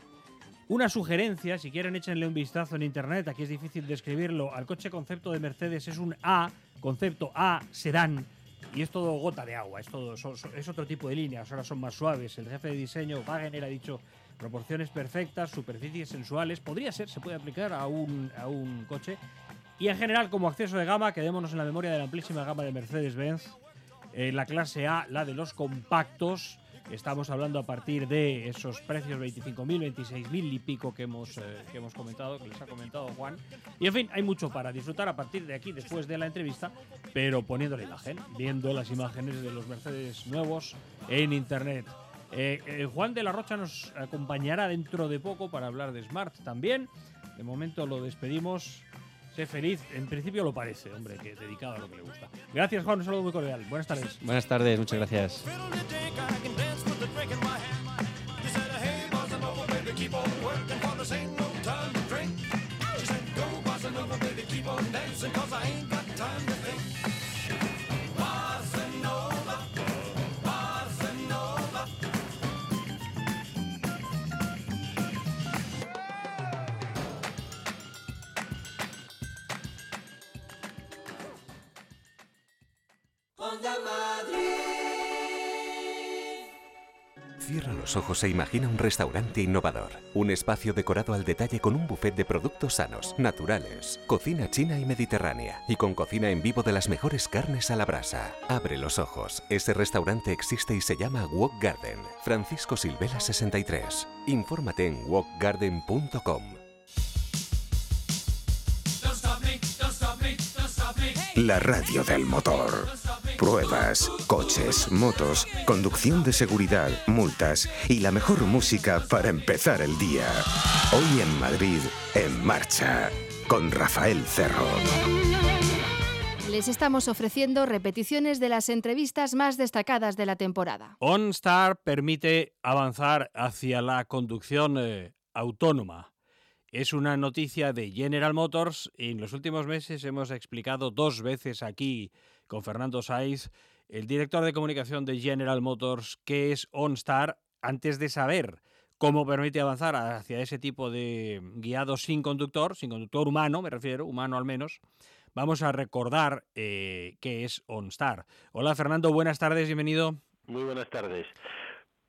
Una sugerencia, si quieren échenle un vistazo en internet, aquí es difícil describirlo, al coche concepto de Mercedes es un A, concepto A, sedán, y es todo gota de agua, es, todo, es otro tipo de líneas, ahora son más suaves. El jefe de diseño, Wagener, ha dicho proporciones perfectas, superficies sensuales, podría ser, se puede aplicar a un, a un coche. Y en general, como acceso de gama, quedémonos en la memoria de la amplísima gama de Mercedes-Benz, eh, la clase A, la de los compactos, Estamos hablando a partir de esos precios 25.000, 26.000 y pico que hemos, eh, que hemos comentado, que les ha comentado Juan. Y en fin, hay mucho para disfrutar a partir de aquí, después de la entrevista, pero poniendo la imagen, viendo las imágenes de los Mercedes nuevos en Internet. Eh, eh, Juan de la Rocha nos acompañará dentro de poco para hablar de Smart también. De momento lo despedimos. Sé feliz, en principio lo parece, hombre, que dedicado a lo que le gusta. Gracias, Juan, un saludo muy cordial. Buenas tardes. Buenas tardes, muchas gracias. Cierra los ojos e imagina un restaurante innovador. Un espacio decorado al detalle con un buffet de productos sanos, naturales, cocina china y mediterránea y con cocina en vivo de las mejores carnes a la brasa. Abre los ojos. Ese restaurante existe y se llama Walk Garden. Francisco Silvela 63. Infórmate en walkgarden.com. La radio del motor. Pruebas, coches, motos, conducción de seguridad, multas y la mejor música para empezar el día. Hoy en Madrid, en marcha, con Rafael Cerro. Les estamos ofreciendo repeticiones de las entrevistas más destacadas de la temporada. OnStar permite avanzar hacia la conducción eh, autónoma. Es una noticia de General Motors y en los últimos meses hemos explicado dos veces aquí con Fernando Saiz, el director de comunicación de General Motors, qué es OnStar, antes de saber cómo permite avanzar hacia ese tipo de guiado sin conductor, sin conductor humano, me refiero, humano al menos. Vamos a recordar eh, qué es OnStar. Hola Fernando, buenas tardes, bienvenido. Muy buenas tardes.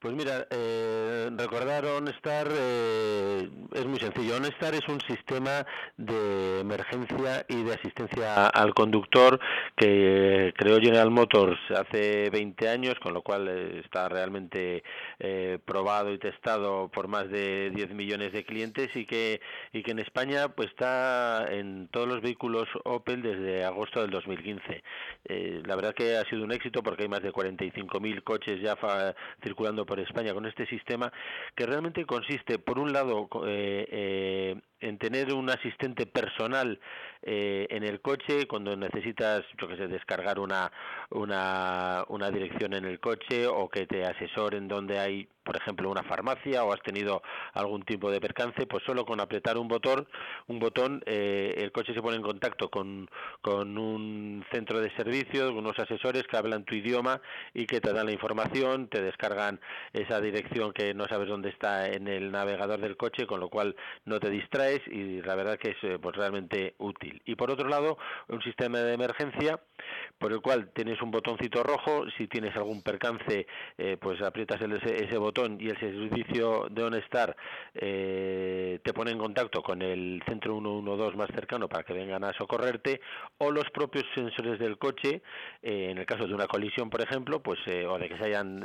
Pues mira, eh, recordar OnStar eh, es muy sencillo. OnStar es un sistema de emergencia y de asistencia al conductor que creó General Motors hace 20 años, con lo cual eh, está realmente eh, probado y testado por más de 10 millones de clientes y que, y que en España pues está en todos los vehículos Opel desde agosto del 2015. Eh, la verdad que ha sido un éxito porque hay más de 45.000 coches ya circulando por España con este sistema que realmente consiste, por un lado, eh, eh, en tener un asistente personal eh, en el coche cuando necesitas, yo que sé, descargar una, una, una dirección en el coche o que te asesoren donde hay, por ejemplo, una farmacia o has tenido algún tipo de percance, pues solo con apretar un botón, un botón eh, el coche se pone en contacto con, con un centro de servicios, unos asesores que hablan tu idioma y que te dan la información, te descargan esa dirección que no sabes dónde está en el navegador del coche, con lo cual no te y la verdad que es eh, pues realmente útil. Y por otro lado, un sistema de emergencia por el cual tienes un botoncito rojo, si tienes algún percance, eh, pues aprietas ese, botón y el servicio de OnStar eh, te pone en contacto con el centro 112 más cercano para que vengan a socorrerte, o los propios sensores del coche, eh, en el caso de una colisión, por ejemplo, pues o de que se hayan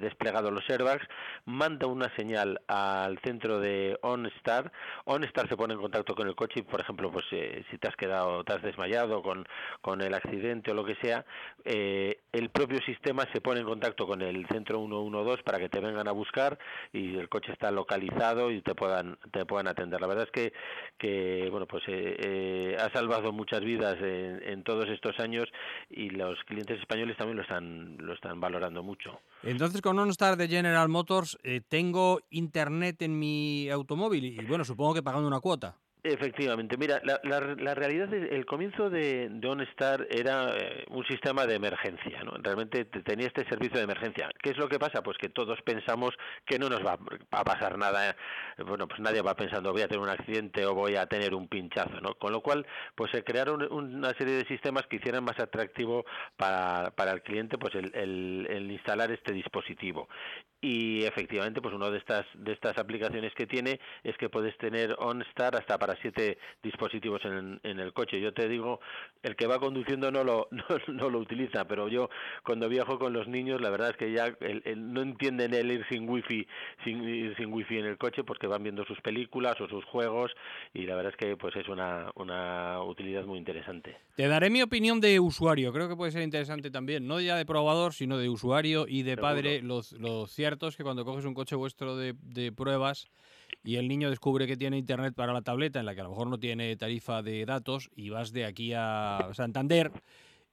desplegado los airbags, manda una señal al centro de OnStar, OnStar se pone en contacto con el coche y, por ejemplo, pues si te has quedado, te has desmayado con, con el accidente o lo que sea, eh, el propio sistema se pone en contacto con el centro 112 para que te vengan a buscar y el coche está localizado y te puedan te puedan atender. La verdad es que, que bueno, pues eh, eh, ha salvado muchas vidas en, en, todos estos años y los clientes españoles también lo están lo están valorando mucho. Entonces, con OnStar de General Motors, tengo internet en mi automóvil y, bueno, supongo que pagando una cuota. Efectivamente, mira, la, la, realidad es el comienzo de, de OnStar era eh, un sistema de emergencia, ¿no? Realmente tenía este servicio de emergencia. ¿Qué es lo que pasa? Pues que todos pensamos que no nos va a pasar nada. ¿eh? Bueno, pues nadie va pensando voy a tener un accidente o voy a tener un pinchazo, ¿no? Con lo cual, pues se crearon una serie de sistemas que hicieran más atractivo para, para el cliente, pues el, el, el instalar este dispositivo y efectivamente pues una de estas de estas aplicaciones que tiene es que puedes tener OnStar hasta para siete dispositivos en, en, el coche. Yo te digo el que va conduciendo no lo <laughs> no, lo utiliza pero yo cuando viajo con los niños la verdad es que ya no entienden el ir sin wifi sin ir sin wifi en el coche porque van viendo sus películas o sus juegos y la verdad es que pues es una una utilidad muy interesante. Te daré mi opinión de usuario. Creo que puede ser interesante también no ya de probador sino de usuario y de padre los los ciertos es que cuando coges un coche vuestro de, pruebas y el niño descubre que tiene internet para la tableta, en la que a lo mejor no tiene tarifa de datos, y vas de aquí a Santander,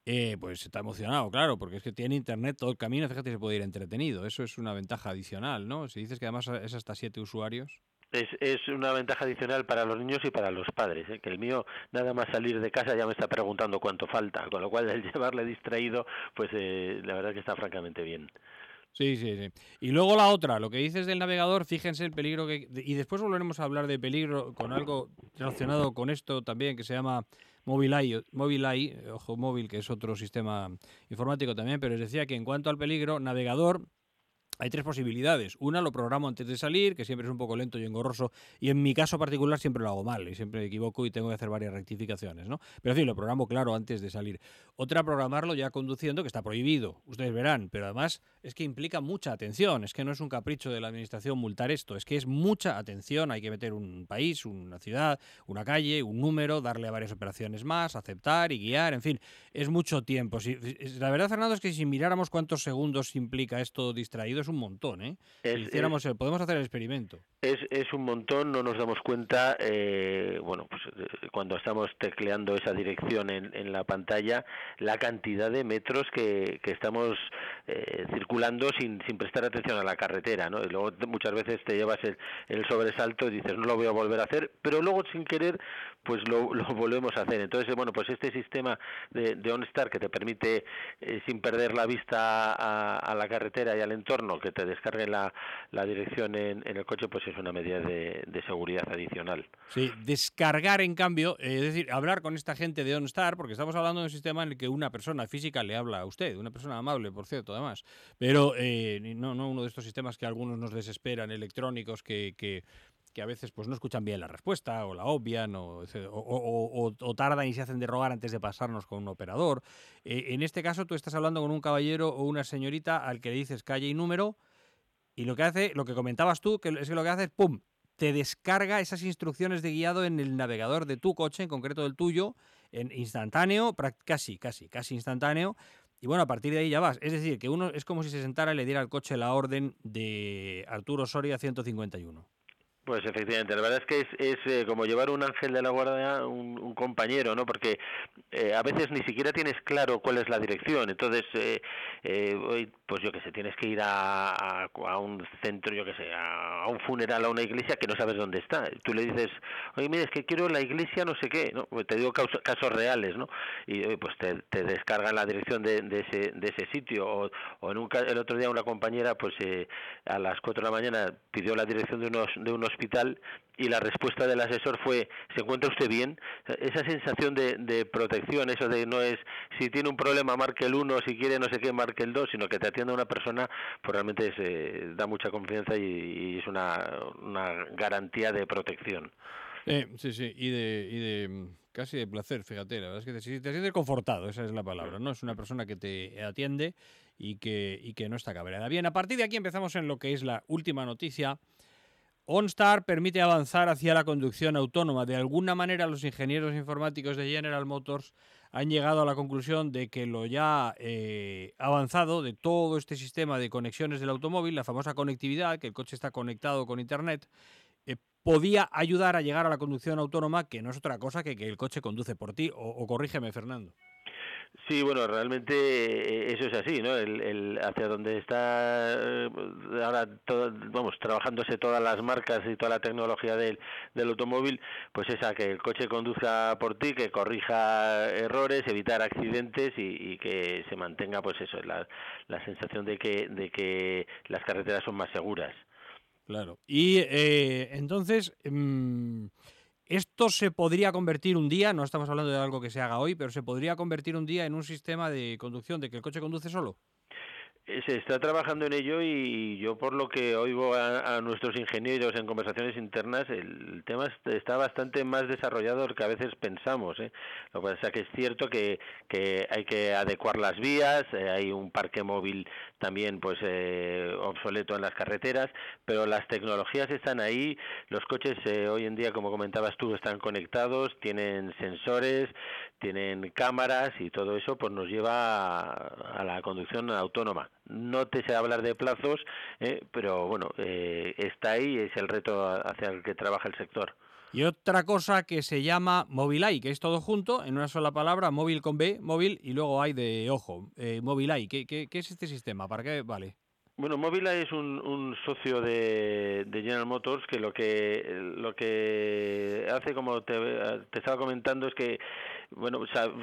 eh, pues está emocionado, claro, porque es que tiene internet todo el camino, fíjate, se puede ir entretenido. Eso es una ventaja adicional, ¿no? Si dices que además es hasta siete usuarios. Es, es, una ventaja adicional para los niños y para los padres, ¿eh? que el mío nada más salir de casa ya me está preguntando cuánto falta, con lo cual el <laughs> llevarle distraído, pues eh, la verdad que está francamente bien. Sí, sí, sí. Y luego la otra, lo que dices del navegador, fíjense el peligro que... Y después volveremos a hablar de peligro con algo relacionado con esto también, que se llama Mobileye, Mobileye, ojo móvil, que es otro sistema informático también, pero les decía que en cuanto al peligro, navegador hay tres posibilidades. Una lo programo antes de salir, que siempre es un poco lento y engorroso, y en mi caso particular siempre lo hago mal y siempre me equivoco y tengo que hacer varias rectificaciones, ¿no? Pero fin, lo programo claro antes de salir. Otra, programarlo ya conduciendo, que está prohibido, ustedes verán, pero además es que implica mucha atención, es que no es un capricho de la administración multar esto, es que es mucha atención, hay que meter un país, una ciudad, una calle, un número, darle a varias operaciones más, aceptar y guiar, en fin, es mucho tiempo. Si, la verdad, Fernando, es que si miráramos cuántos segundos implica esto distraído, es un montón, ¿eh? hiciéramos, podemos hacer el experimento. Es, es un montón, no nos damos cuenta, eh, bueno, pues eh, cuando estamos tecleando esa dirección en, en, la pantalla, la cantidad de metros que, que estamos eh, circulando sin, sin prestar atención a la carretera, ¿no? Y luego muchas veces te llevas el, el sobresalto y dices, no lo voy a volver a hacer, pero luego sin querer, pues lo, <laughs> lo volvemos a hacer. Entonces, bueno, pues este sistema de, de OnStar que te permite, sin perder la vista a, a la carretera y al entorno, que te descargue la, la dirección en, el coche, pues es una medida de, seguridad adicional. Sí, descargar en cambio, eh, es decir, hablar con esta gente de OnStar, porque estamos hablando de un sistema en el que una persona física le habla a usted, una persona amable, por cierto, además, pero eh, no, no uno de estos sistemas que algunos nos desesperan, electrónicos, que, que que a veces pues no escuchan bien la respuesta o la obvian o, tardan y se hacen de rogar antes de pasarnos con un operador. Eh, en este caso tú estás hablando con un caballero o una señorita al que le dices calle y número y lo que hace, lo que comentabas tú, que es que lo que hace es ¡pum! te descarga esas instrucciones de guiado en el navegador de tu coche, en concreto del tuyo, en instantáneo, casi, casi, casi instantáneo. Y bueno, a partir de ahí ya vas. Es decir, que uno es como si se sentara y le diera al coche la orden de Arturo Soria 151. Pues efectivamente, la verdad es que es, es eh, como llevar un ángel de la guardia, un, compañero, ¿no? Porque eh, a veces ni siquiera tienes claro cuál es la dirección. Entonces, eh, hoy, pues yo qué sé, tienes que ir a, a, un centro, yo qué sé, a, un funeral, a una iglesia que no sabes dónde está. Tú le dices, oye, mira, es que quiero la iglesia, no sé qué, ¿no? Pues te digo casos, reales, ¿no? Y pues te, descargan la dirección de, de, ese, de ese sitio. O, o en un, el otro día una compañera, pues a las 4 de la mañana pidió la dirección de unos, de unos hospital y la respuesta del asesor fue ¿se encuentra usted bien? Esa sensación de, protección, eso de no es si tiene un problema marque el 1, si quiere no sé qué marque el 2, sino que te atienda una persona, pues realmente eh, da mucha confianza y, es una, una, garantía de protección. Eh, sí, sí, y de, y de mm, casi de placer, fíjate, la verdad es que te, te sientes confortado, esa es la palabra, ¿no? Es una persona que te atiende y que, y que no está cabreada. Bien, a partir de aquí empezamos en lo que es la última noticia OnStar permite avanzar hacia la conducción autónoma. De alguna manera, los ingenieros informáticos de General Motors han llegado a la conclusión de que lo ya eh, avanzado de todo este sistema de conexiones del automóvil, la famosa conectividad, que el coche está conectado con Internet, eh, podía ayudar a llegar a la conducción autónoma, que no es otra cosa que que el coche conduce por ti. o corrígeme, Fernando. Sí, bueno, realmente eh, eso es así, ¿no? El, hacia donde está eh, ahora, vamos, trabajándose todas las marcas y toda la tecnología del, del automóvil, pues esa que el coche conduzca por ti, que corrija errores, evitar accidentes y, que se mantenga, pues eso, la, la sensación de que, de que las carreteras son más seguras. Claro. Y eh, entonces... Mm, esto se podría convertir un día, no estamos hablando de algo que se haga hoy, pero se podría convertir un día en un sistema de conducción, de que el coche conduce solo. Eh, se está trabajando en ello y yo por lo que oigo a, nuestros ingenieros en conversaciones internas, el tema está bastante más desarrollado que a veces pensamos. ¿eh? Lo que pasa que es cierto que, que hay que adecuar las vías, eh, hay un parque móvil también pues eh, obsoleto en las carreteras, pero las tecnologías están ahí, los coches hoy en día, como comentabas tú, están conectados, tienen sensores, tienen cámaras y todo eso pues nos lleva a, la conducción autónoma. No te sé hablar de plazos, eh, pero bueno, eh, está ahí, es el reto hacia el que trabaja el sector. Y otra cosa que se llama Mobileye, que es todo junto, en una sola palabra, móvil con B, móvil, y luego hay de ojo, eh, Mobileye. ¿Qué, qué, qué es este sistema? ¿Para qué vale? Bueno, Mobileye es un, un socio de, General Motors que lo que lo que hace, como te, te estaba comentando, es que bueno,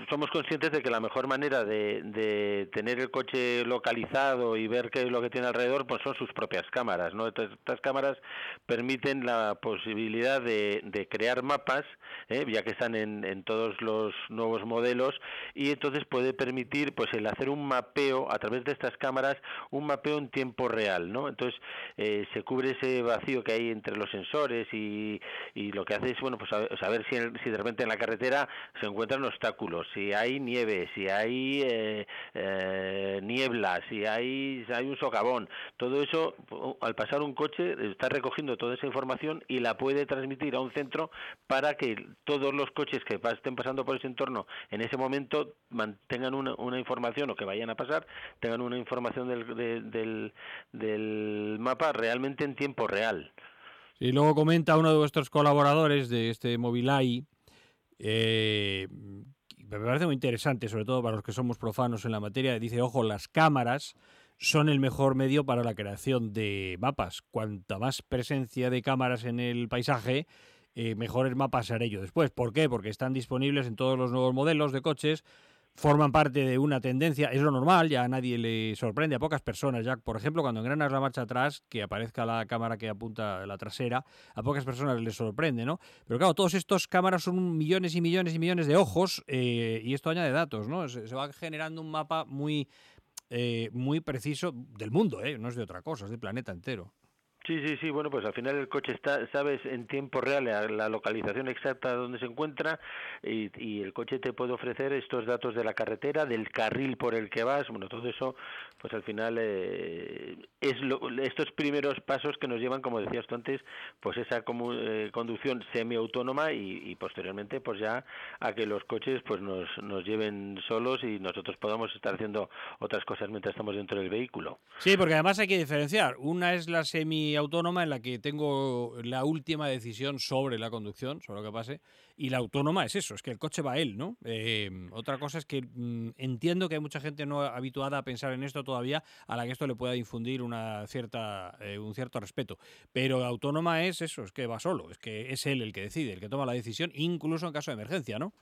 somos conscientes de que la mejor manera de, de, tener el coche localizado y ver qué es lo que tiene alrededor, pues son sus propias cámaras, ¿no? estas cámaras permiten la posibilidad de, de crear mapas, ¿eh? ya que están en, en, todos los nuevos modelos, y entonces puede permitir, pues, el hacer un mapeo a través de estas cámaras, un mapeo en tiempo real, ¿no? Entonces eh, se cubre ese vacío que hay entre los sensores y, y lo que hace es, bueno, pues saber si, si de repente en la carretera se encuentra obstáculos, si hay nieve, si hay eh, eh, niebla, si hay, hay un socavón, todo eso, al pasar un coche, está recogiendo toda esa información y la puede transmitir a un centro para que todos los coches que estén pasando por ese entorno en ese momento mantengan una, una información o que vayan a pasar, tengan una información del, del, del mapa realmente en tiempo real. Y luego comenta uno de vuestros colaboradores de este Mobileye eh, me parece muy interesante, sobre todo para los que somos profanos en la materia. Dice, ojo, las cámaras son el mejor medio para la creación de mapas. Cuanta más presencia de cámaras en el paisaje, eh, mejores mapas haré yo después. ¿Por qué? Porque están disponibles en todos los nuevos modelos de coches forman parte de una tendencia, es lo normal, ya a nadie le sorprende, a pocas personas, ya por ejemplo cuando engranas la marcha atrás, que aparezca la cámara que apunta la trasera, a pocas personas les sorprende, ¿no? Pero claro, todos estos cámaras son millones y millones y millones de ojos eh, y esto añade datos, ¿no? Se, va generando un mapa muy, eh, muy preciso del mundo, ¿eh? No es de otra cosa, es del planeta entero. Sí, sí, sí. Bueno, pues al final el coche está, sabes en tiempo real la localización exacta de donde se encuentra y, y, el coche te puede ofrecer estos datos de la carretera, del carril por el que vas. Bueno, todo eso, pues al final eh, es lo, estos primeros pasos que nos llevan, como decías tú antes, pues esa como, eh, conducción semiautónoma y, y posteriormente, pues ya a que los coches pues nos, nos lleven solos y nosotros podamos estar haciendo otras cosas mientras estamos dentro del vehículo. Sí, porque además hay que diferenciar. Una es la semi autónoma en la que tengo la última decisión sobre la conducción, sobre lo que pase, y la autónoma es eso, es que el coche va a él, ¿no? Eh, otra cosa es que mm, entiendo que hay mucha gente no habituada a pensar en esto todavía, a la que esto le pueda infundir una cierta, eh, un cierto respeto. Pero autónoma es eso, es que va solo, es que es él el que decide, el que toma la decisión, incluso en caso de emergencia, ¿no?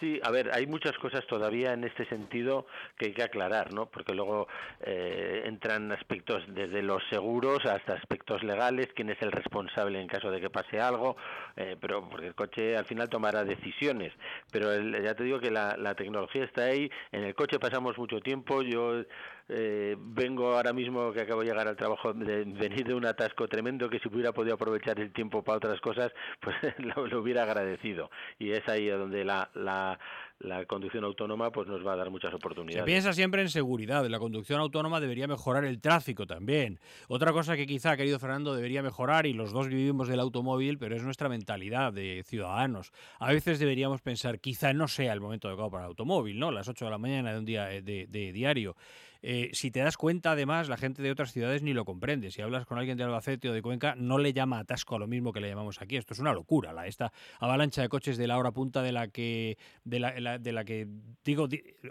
Sí, a ver, hay muchas cosas todavía en este sentido que hay que aclarar, ¿no? Porque luego eh, entran aspectos desde los seguros hasta aspectos legales, quién es el responsable en caso de que pase algo, eh, pero porque el coche al final tomará decisiones. Pero ya te digo que la, la tecnología está ahí, en el coche pasamos mucho tiempo, yo eh, vengo ahora mismo que acabo de llegar al trabajo de venir de un atasco tremendo que si hubiera podido aprovechar el tiempo para otras cosas pues <laughs> lo, hubiera agradecido y es ahí donde la, la, la conducción autónoma pues nos va a dar muchas oportunidades. Se piensa siempre en seguridad, la conducción autónoma debería mejorar el tráfico también. Otra cosa que quizá, querido Fernando, debería mejorar, y los dos vivimos del automóvil, pero es nuestra mentalidad de ciudadanos. A veces deberíamos pensar, quizá no sea el momento adecuado para el automóvil, ¿no? Las 8 de la mañana de un día eh, de, de diario. Eh, si te das cuenta, además, la gente de otras ciudades ni lo comprende. Si hablas con alguien de Albacete o de Cuenca, no le llama atasco a lo mismo que le llamamos aquí. Esto es una locura, la, esta avalancha de coches de la hora punta de la que, de la, de la que digo,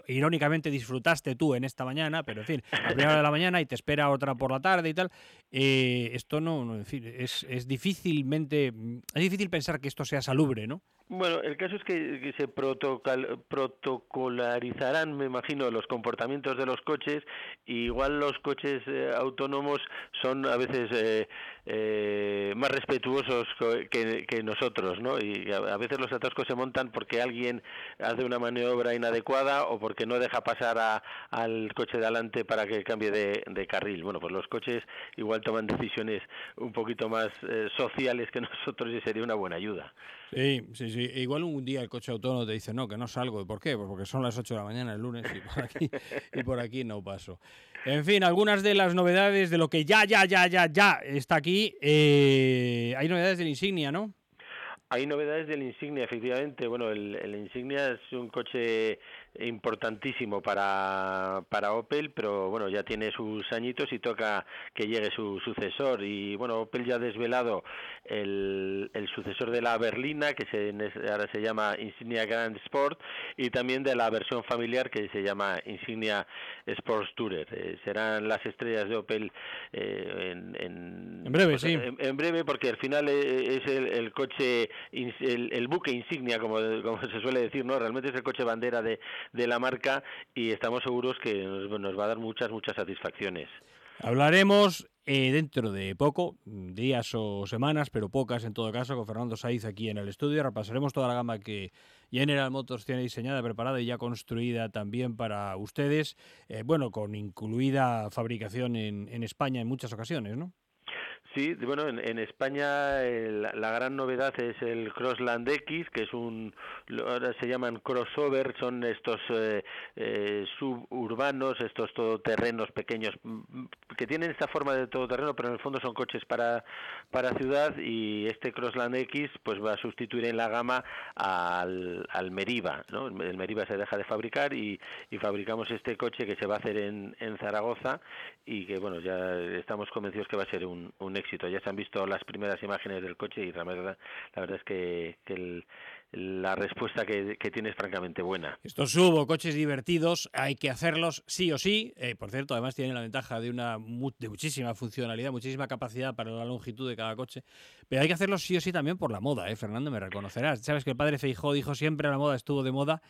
irónicamente disfrutaste tú en esta mañana, pero en fin, a primera hora de la mañana y te espera otra por la tarde y tal. Eh, esto no, no en fin, es, es difícilmente, es difícil pensar que esto sea salubre, ¿no? Bueno, el caso es que, se protocolarizarán, me imagino, los comportamientos de los coches. Y igual los coches eh, autónomos son a veces eh, eh, más respetuosos que, nosotros, ¿no? Y a, veces los atascos se montan porque alguien hace una maniobra inadecuada o porque no deja pasar a, al coche de adelante para que cambie de, de, carril. Bueno, pues los coches igual toman decisiones un poquito más sociales que <laughs> nosotros y sería una buena ayuda. Sí, sí, sí. Igual un día el coche autónomo te dice, no, que no salgo. ¿Por qué? Pues porque son las 8 de la mañana el lunes y por aquí, <laughs> y por aquí no paso. En fin, algunas de las novedades de lo que ya, ya, ya, ya, ya está aquí. Eh, hay novedades del Insignia, ¿no? Hay novedades del Insignia, efectivamente. Bueno, el, el Insignia es un coche importantísimo para, para Opel, pero bueno, ya tiene sus añitos y toca que llegue su sucesor. Y bueno, Opel ya ha desvelado el, el sucesor de la berlina, que se, ahora se llama Insignia Grand Sport, y también de la versión familiar que se llama Insignia Sports Tourer. Eh, serán las estrellas de Opel eh, en, en, breve, sí. En, breve, porque al final eh, es el, el coche, el, el, buque insignia, como, como se suele decir, ¿no? Realmente es el coche bandera de, de la marca y estamos seguros que nos, va a dar muchas, muchas satisfacciones. Hablaremos eh, dentro de poco, días o semanas, pero pocas en todo caso, con Fernando Saiz aquí en el estudio. Repasaremos toda la gama que General Motors tiene diseñada, preparada y ya construida también para ustedes. Eh, bueno, con incluida fabricación en, en España en muchas ocasiones, ¿no? Sí, bueno, en, España la gran novedad es el Crossland X, que es un, ahora se llaman crossover, son estos eh, eh, suburbanos, estos todoterrenos pequeños, mm, que tienen esta forma de todoterreno, pero en el fondo son coches para, para ciudad y este Crossland X pues va a sustituir en la gama al, al Meriva, ¿no? El Meriva se deja de fabricar y, fabricamos este coche que se va a hacer en, en Zaragoza y que bueno, ya estamos convencidos que va a ser un éxito. Ya se han visto las primeras imágenes del coche y la verdad, la verdad es que, la respuesta que, tiene es francamente buena. Estos subo coches divertidos, hay que hacerlos sí o sí. Eh, por cierto, además tienen la ventaja de una de muchísima funcionalidad, muchísima capacidad para la longitud de cada coche. Pero hay que hacerlos sí o sí también por la moda, ¿eh? Fernando, me reconocerás. Sabes que el padre Feijó dijo siempre la moda estuvo de moda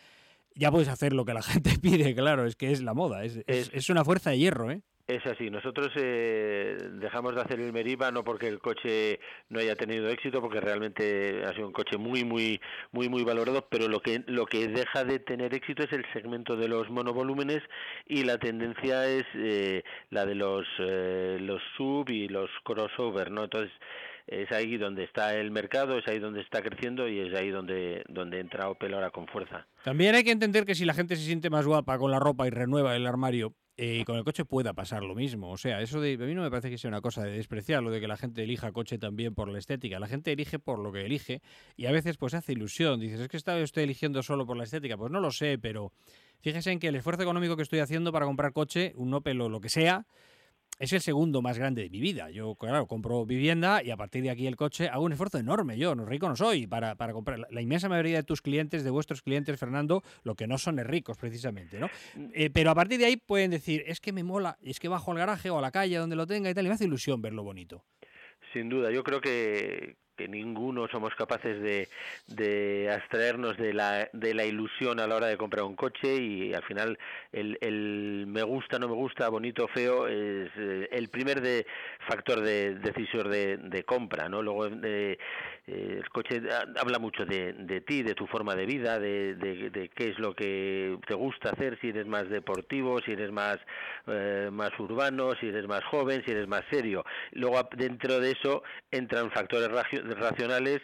ya puedes hacer lo que la <laughs> gente pide, claro, es que es la moda, es, es una fuerza de hierro, ¿eh? Es así, nosotros eh, dejamos de hacer el Meriva no porque el coche no haya tenido éxito, porque realmente ha sido un coche muy, muy, muy, muy valorado, pero lo que lo que deja de tener éxito es el segmento de los monovolúmenes y la tendencia es eh, la de los eh, los sub y los crossover, ¿no? Entonces es ahí donde está el mercado, es ahí donde está creciendo y es ahí donde, donde entra Opel ahora con fuerza. También hay que entender que si la gente se siente más guapa con la ropa y renueva el armario, y con el coche pueda pasar lo mismo. O sea, eso de, a mí no me parece que sea una cosa de despreciar lo de que la gente elija coche también por la estética. La gente elige por lo que elige y a veces pues hace ilusión. Dices, es que estaba estoy eligiendo solo por la estética. Pues no lo sé, pero fíjese en que el esfuerzo económico que estoy haciendo para comprar coche, un Opel o lo que sea, es el segundo más grande de mi vida. Yo, claro, compro vivienda y a partir de aquí el coche hago un esfuerzo enorme. Yo, no rico no soy, para, para comprar. La, inmensa mayoría de tus clientes, de vuestros clientes, Fernando, lo que no son es ricos, precisamente, ¿no? Eh, pero a partir de ahí pueden decir, es que me mola, es que bajo al garaje o a la calle donde lo tenga y tal, y me hace ilusión verlo bonito. Sin duda, yo creo que, que ninguno somos capaces de, de abstraernos de la, de la ilusión a la hora de comprar un coche y al final el, el me gusta, no me gusta, bonito, feo es eh, el primer de, factor de decisor de, de compra, ¿no? Luego eh, el coche habla mucho de, de ti, de tu forma de vida, de, de, qué es lo que te gusta hacer, si eres más deportivo, si eres más, eh, más urbano, si eres más joven, si eres más serio. Luego dentro de eso entran factores racionales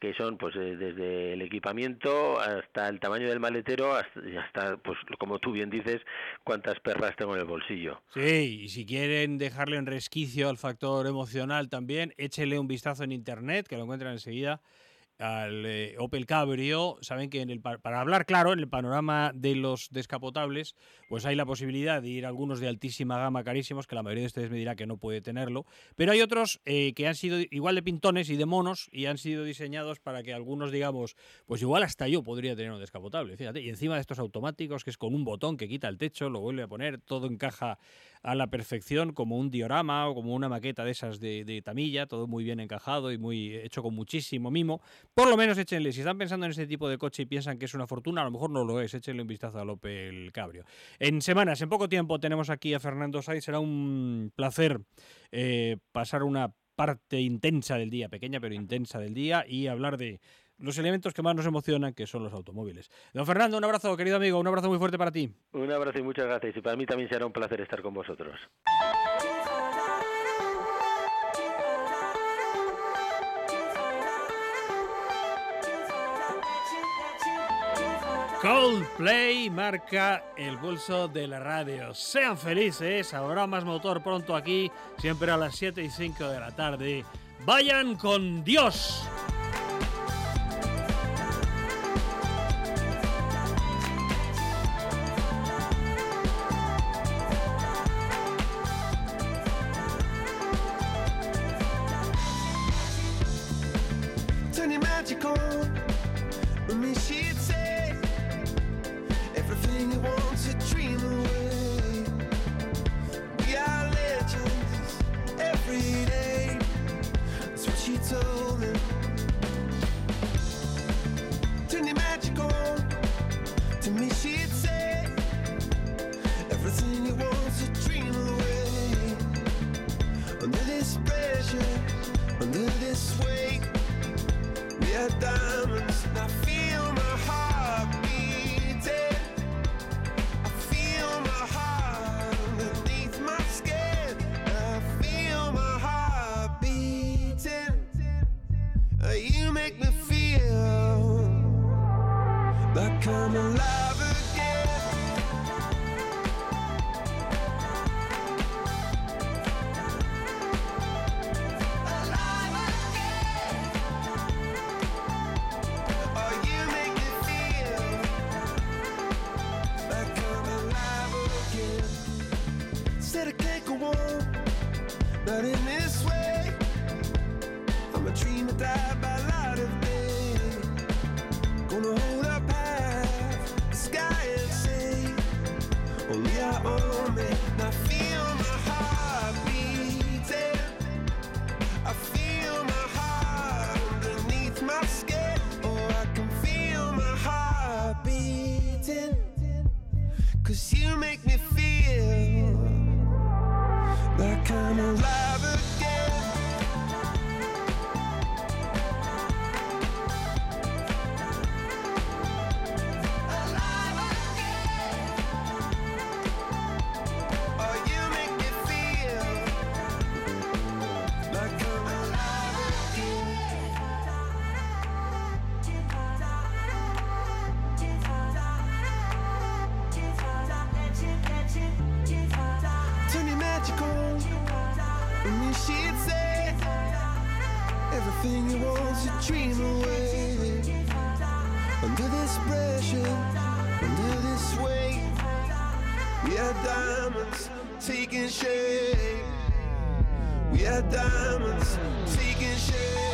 que son pues eh, desde el equipamiento hasta el tamaño del maletero hasta, pues como tú bien dices cuántas perras tengo en el bolsillo. Sí y si quieren dejarle un resquicio al factor emocional también échele un vistazo en internet que lo encuentran enseguida al eh, Opel Cabrio, saben que en el, para hablar claro, en el panorama de los descapotables, pues hay la posibilidad de ir a algunos de altísima gama carísimos, que la mayoría de ustedes me dirá que no puede tenerlo, pero hay otros eh, que han sido igual de pintones y de monos y han sido diseñados para que algunos digamos, pues igual hasta yo podría tener un descapotable, fíjate, y encima de estos automáticos que es con un botón que quita el techo, lo vuelve a poner, todo encaja a la perfección como un diorama o como una maqueta de esas de, de tamilla, todo muy bien encajado y muy hecho con muchísimo mimo por lo menos échenle, si están pensando en ese tipo de coche y piensan que es una fortuna, a lo mejor no lo es, échenle un vistazo al Opel Cabrio. En semanas, en poco tiempo, tenemos aquí a Fernando Saiz, será un placer eh, pasar una parte intensa del día, pequeña pero intensa del día, y hablar de los elementos que más nos emocionan, que son los automóviles. Don Fernando, un abrazo, querido amigo, un abrazo muy fuerte para ti. Un abrazo y muchas gracias. Y para mí también será un placer estar con vosotros. Coldplay marca el pulso de la radio. Sean felices, habrá más motor pronto aquí, siempre a las 7 y 5 de la tarde. Vayan con Dios. Turn your magic on And you she'd say Everything you want's a dream away. Under this pressure Under this weight We are diamonds taking shape. We are diamonds taking shape